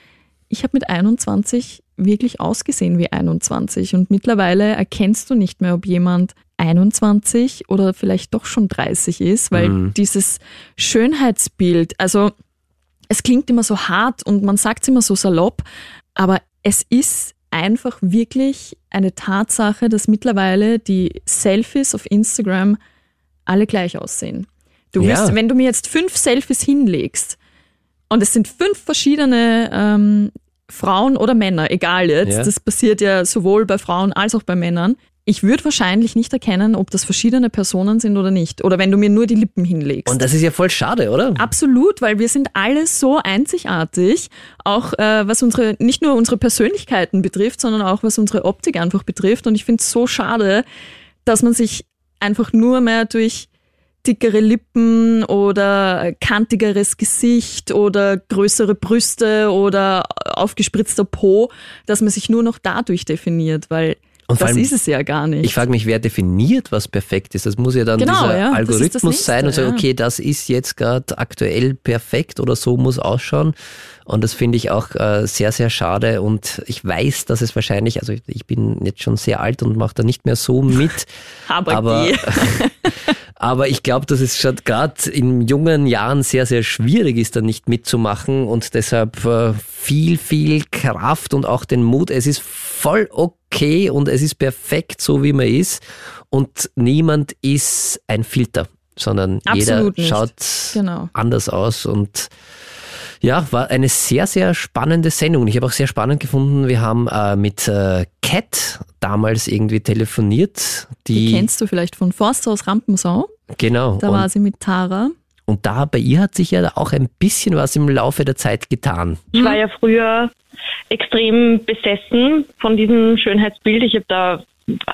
Speaker 1: ich habe mit 21 wirklich ausgesehen wie 21 und mittlerweile erkennst du nicht mehr, ob jemand 21 oder vielleicht doch schon 30 ist, weil
Speaker 2: Mhm.
Speaker 1: dieses Schönheitsbild, also es klingt immer so hart und man sagt es immer so salopp, aber es ist einfach wirklich eine Tatsache, dass mittlerweile die Selfies auf Instagram alle gleich aussehen. Du
Speaker 2: Ja.
Speaker 1: wirst, wenn du mir jetzt fünf Selfies hinlegst und es sind fünf verschiedene ähm, Frauen oder Männer, egal jetzt,
Speaker 2: Ja.
Speaker 1: das passiert ja sowohl bei Frauen als auch bei Männern. Ich würde wahrscheinlich nicht erkennen, ob das verschiedene Personen sind oder nicht. Oder wenn du mir nur die Lippen hinlegst.
Speaker 2: Und das ist ja voll schade, oder?
Speaker 1: Absolut, weil wir sind alle so einzigartig, auch äh, was unsere, nicht nur unsere Persönlichkeiten betrifft, sondern auch was unsere Optik einfach betrifft. Und ich finde es so schade, dass man sich einfach nur mehr durch dickere Lippen oder kantigeres Gesicht oder größere Brüste oder aufgespritzter Po, dass man sich nur noch dadurch definiert, weil
Speaker 2: Und
Speaker 1: das
Speaker 2: allem,
Speaker 1: ist es ja gar nicht.
Speaker 2: Ich frage mich, wer definiert, was perfekt ist. Das muss ja dann
Speaker 1: Genau,
Speaker 2: dieser
Speaker 1: ja, das ist das
Speaker 2: Algorithmus sein und
Speaker 1: Nächste,
Speaker 2: sagen,
Speaker 1: ja.
Speaker 2: okay, das ist jetzt gerade aktuell perfekt oder so muss ausschauen. Und das finde ich auch äh, sehr, sehr schade. Und ich weiß, dass es wahrscheinlich, also ich bin jetzt schon sehr alt und mache da nicht mehr so mit.
Speaker 1: aber,
Speaker 2: aber, aber ich glaube, dass es schon gerade in jungen Jahren sehr, sehr schwierig ist, da nicht mitzumachen und deshalb äh, viel, viel Kraft und auch den Mut. Es ist voll okay und es ist perfekt, so wie man ist. Und niemand ist ein Filter, sondern jeder
Speaker 1: Absolut nicht.
Speaker 2: schaut
Speaker 1: Genau.
Speaker 2: anders aus und ja, war eine sehr, sehr spannende Sendung. Ich habe auch sehr spannend gefunden, wir haben äh, mit äh, Cat damals irgendwie telefoniert. Die,
Speaker 1: Die kennst du vielleicht von Forster aus Rampensau.
Speaker 2: Genau.
Speaker 1: Da war sie mit Tara.
Speaker 2: Und da bei ihr hat sich ja auch ein bisschen was im Laufe der Zeit getan.
Speaker 6: Ich war ja früher extrem besessen von diesem Schönheitsbild. Ich habe da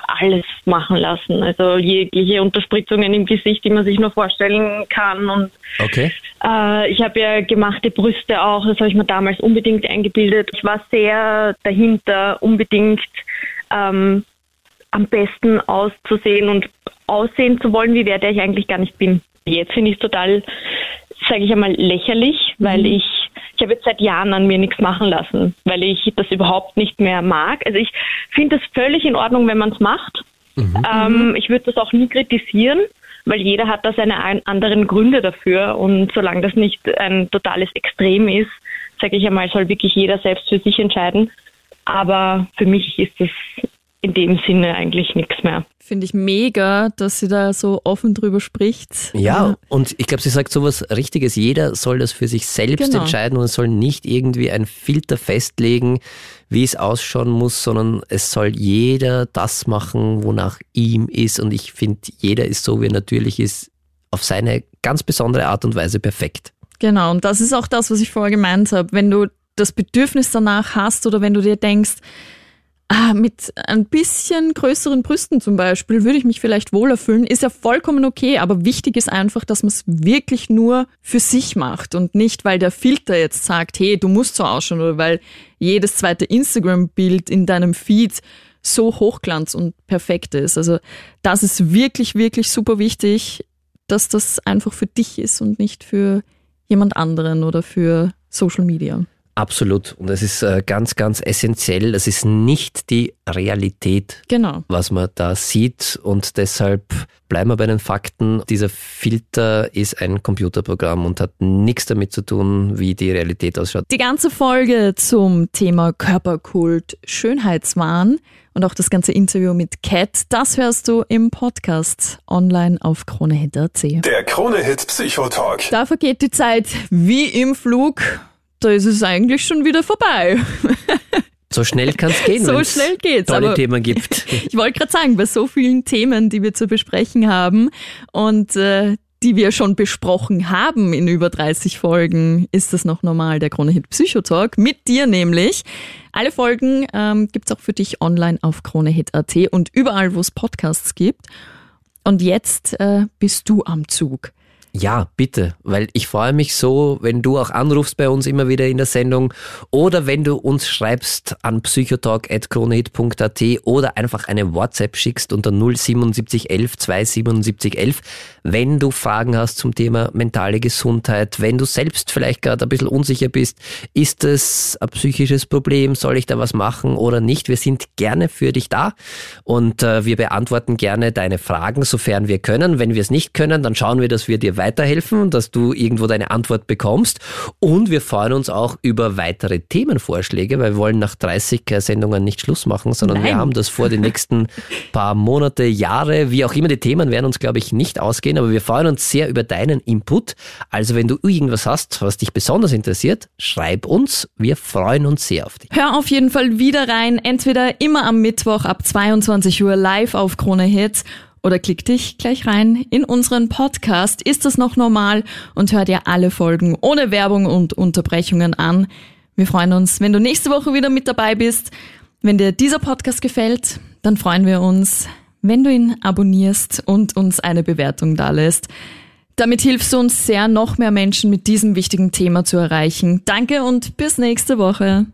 Speaker 6: alles machen lassen, also jegliche Unterspritzungen im Gesicht, die man sich nur vorstellen kann. Und
Speaker 2: Okay.
Speaker 6: äh, ich habe ja gemachte Brüste auch, das habe ich mir damals unbedingt eingebildet. Ich war sehr dahinter, unbedingt ähm, am besten auszusehen und aussehen zu wollen, wie wer der ich eigentlich gar nicht bin. Jetzt finde ich es total, sage ich einmal, lächerlich, weil ich ich habe jetzt seit Jahren an mir nichts machen lassen, weil ich das überhaupt nicht mehr mag. Also ich finde es völlig in Ordnung, wenn man es macht. Ähm, ich würde das auch nie kritisieren, weil jeder hat da seine ein- anderen Gründe dafür. Und solange das nicht ein totales Extrem ist, sage ich einmal, soll wirklich jeder selbst für sich entscheiden. Aber für mich ist das in dem Sinne eigentlich nichts mehr.
Speaker 1: Finde ich mega, dass sie da so offen drüber spricht.
Speaker 2: Ja, und ich glaube, sie sagt sowas Richtiges. Jeder soll das für sich selbst
Speaker 1: Genau.
Speaker 2: entscheiden und es soll nicht irgendwie ein Filter festlegen, wie es ausschauen muss, sondern es soll jeder das machen, wonach ihm ist. Und ich finde, jeder ist so, wie er natürlich ist, auf seine ganz besondere Art und Weise perfekt.
Speaker 1: Genau, und das ist auch das, was ich vorher gemeint habe. Wenn du das Bedürfnis danach hast oder wenn du dir denkst, ah, mit ein bisschen größeren Brüsten zum Beispiel würde ich mich vielleicht wohler fühlen, ist ja vollkommen okay, aber wichtig ist einfach, dass man es wirklich nur für sich macht und nicht, weil der Filter jetzt sagt, hey, du musst so ausschauen oder weil jedes zweite Instagram-Bild in deinem Feed so hochglanz und perfekt ist. Also das ist wirklich, wirklich super wichtig, dass das einfach für dich ist und nicht für jemand anderen oder für Social Media.
Speaker 2: Absolut. Und es ist äh, ganz, ganz essentiell. Es ist nicht die Realität,
Speaker 1: Genau.
Speaker 2: was man da sieht. Und deshalb bleiben wir bei den Fakten. Dieser Filter ist ein Computerprogramm und hat nichts damit zu tun, wie die Realität ausschaut.
Speaker 1: Die ganze Folge zum Thema Körperkult, Schönheitswahn und auch das ganze Interview mit Kat, das hörst du im Podcast online auf KroneHit.at.
Speaker 4: Der Krone-Hit Psychotalk.
Speaker 1: Da vergeht die Zeit wie im Flug. Da ist es eigentlich schon wieder vorbei.
Speaker 2: So schnell kann es gehen,
Speaker 1: So schnell geht's,
Speaker 2: tolle
Speaker 1: aber-
Speaker 2: Themen gibt.
Speaker 1: Ich wollte gerade sagen, bei so vielen Themen, die wir zu besprechen haben und äh, die wir schon besprochen haben in über 30 Folgen, ist das noch normal, der Kronehit Psychotalk, mit dir nämlich. Alle Folgen ähm, gibt's auch für dich online auf kronehit.at und überall, wo es Podcasts gibt. Und jetzt äh, bist du am Zug.
Speaker 2: Ja, bitte, weil ich freue mich so, wenn du auch anrufst bei uns immer wieder in der Sendung oder wenn du uns schreibst an psychotalk.kronehit.at oder einfach eine WhatsApp schickst unter 07711 27711, wenn du Fragen hast zum Thema mentale Gesundheit, wenn du selbst vielleicht gerade ein bisschen unsicher bist, ist es ein psychisches Problem, soll ich da was machen oder nicht? Wir sind gerne für dich da und äh, wir beantworten gerne deine Fragen, sofern wir können. Wenn wir es nicht können, dann schauen wir, dass wir dir weiterhelfen, dass du irgendwo deine Antwort bekommst. Und wir freuen uns auch über weitere Themenvorschläge, weil wir wollen nach 30 Sendungen nicht Schluss machen, sondern wir
Speaker 1: Nein.
Speaker 2: haben das vor, die nächsten paar Monate, Jahre, wie auch immer, die Themen werden uns, glaube ich, nicht ausgehen, aber wir freuen uns sehr über deinen Input. Also wenn du irgendwas hast, was dich besonders interessiert, schreib uns. Wir freuen uns sehr auf dich.
Speaker 1: Hör auf jeden Fall wieder rein, entweder immer am Mittwoch ab 22 Uhr live auf Krone Hits oder klick dich gleich rein in unseren Podcast. Ist das noch normal? Und hör dir alle Folgen ohne Werbung und Unterbrechungen an. Wir freuen uns, wenn du nächste Woche wieder mit dabei bist. Wenn dir dieser Podcast gefällt, dann freuen wir uns, wenn du ihn abonnierst und uns eine Bewertung dalässt. Damit hilfst du uns sehr, noch mehr Menschen mit diesem wichtigen Thema zu erreichen. Danke und bis nächste Woche.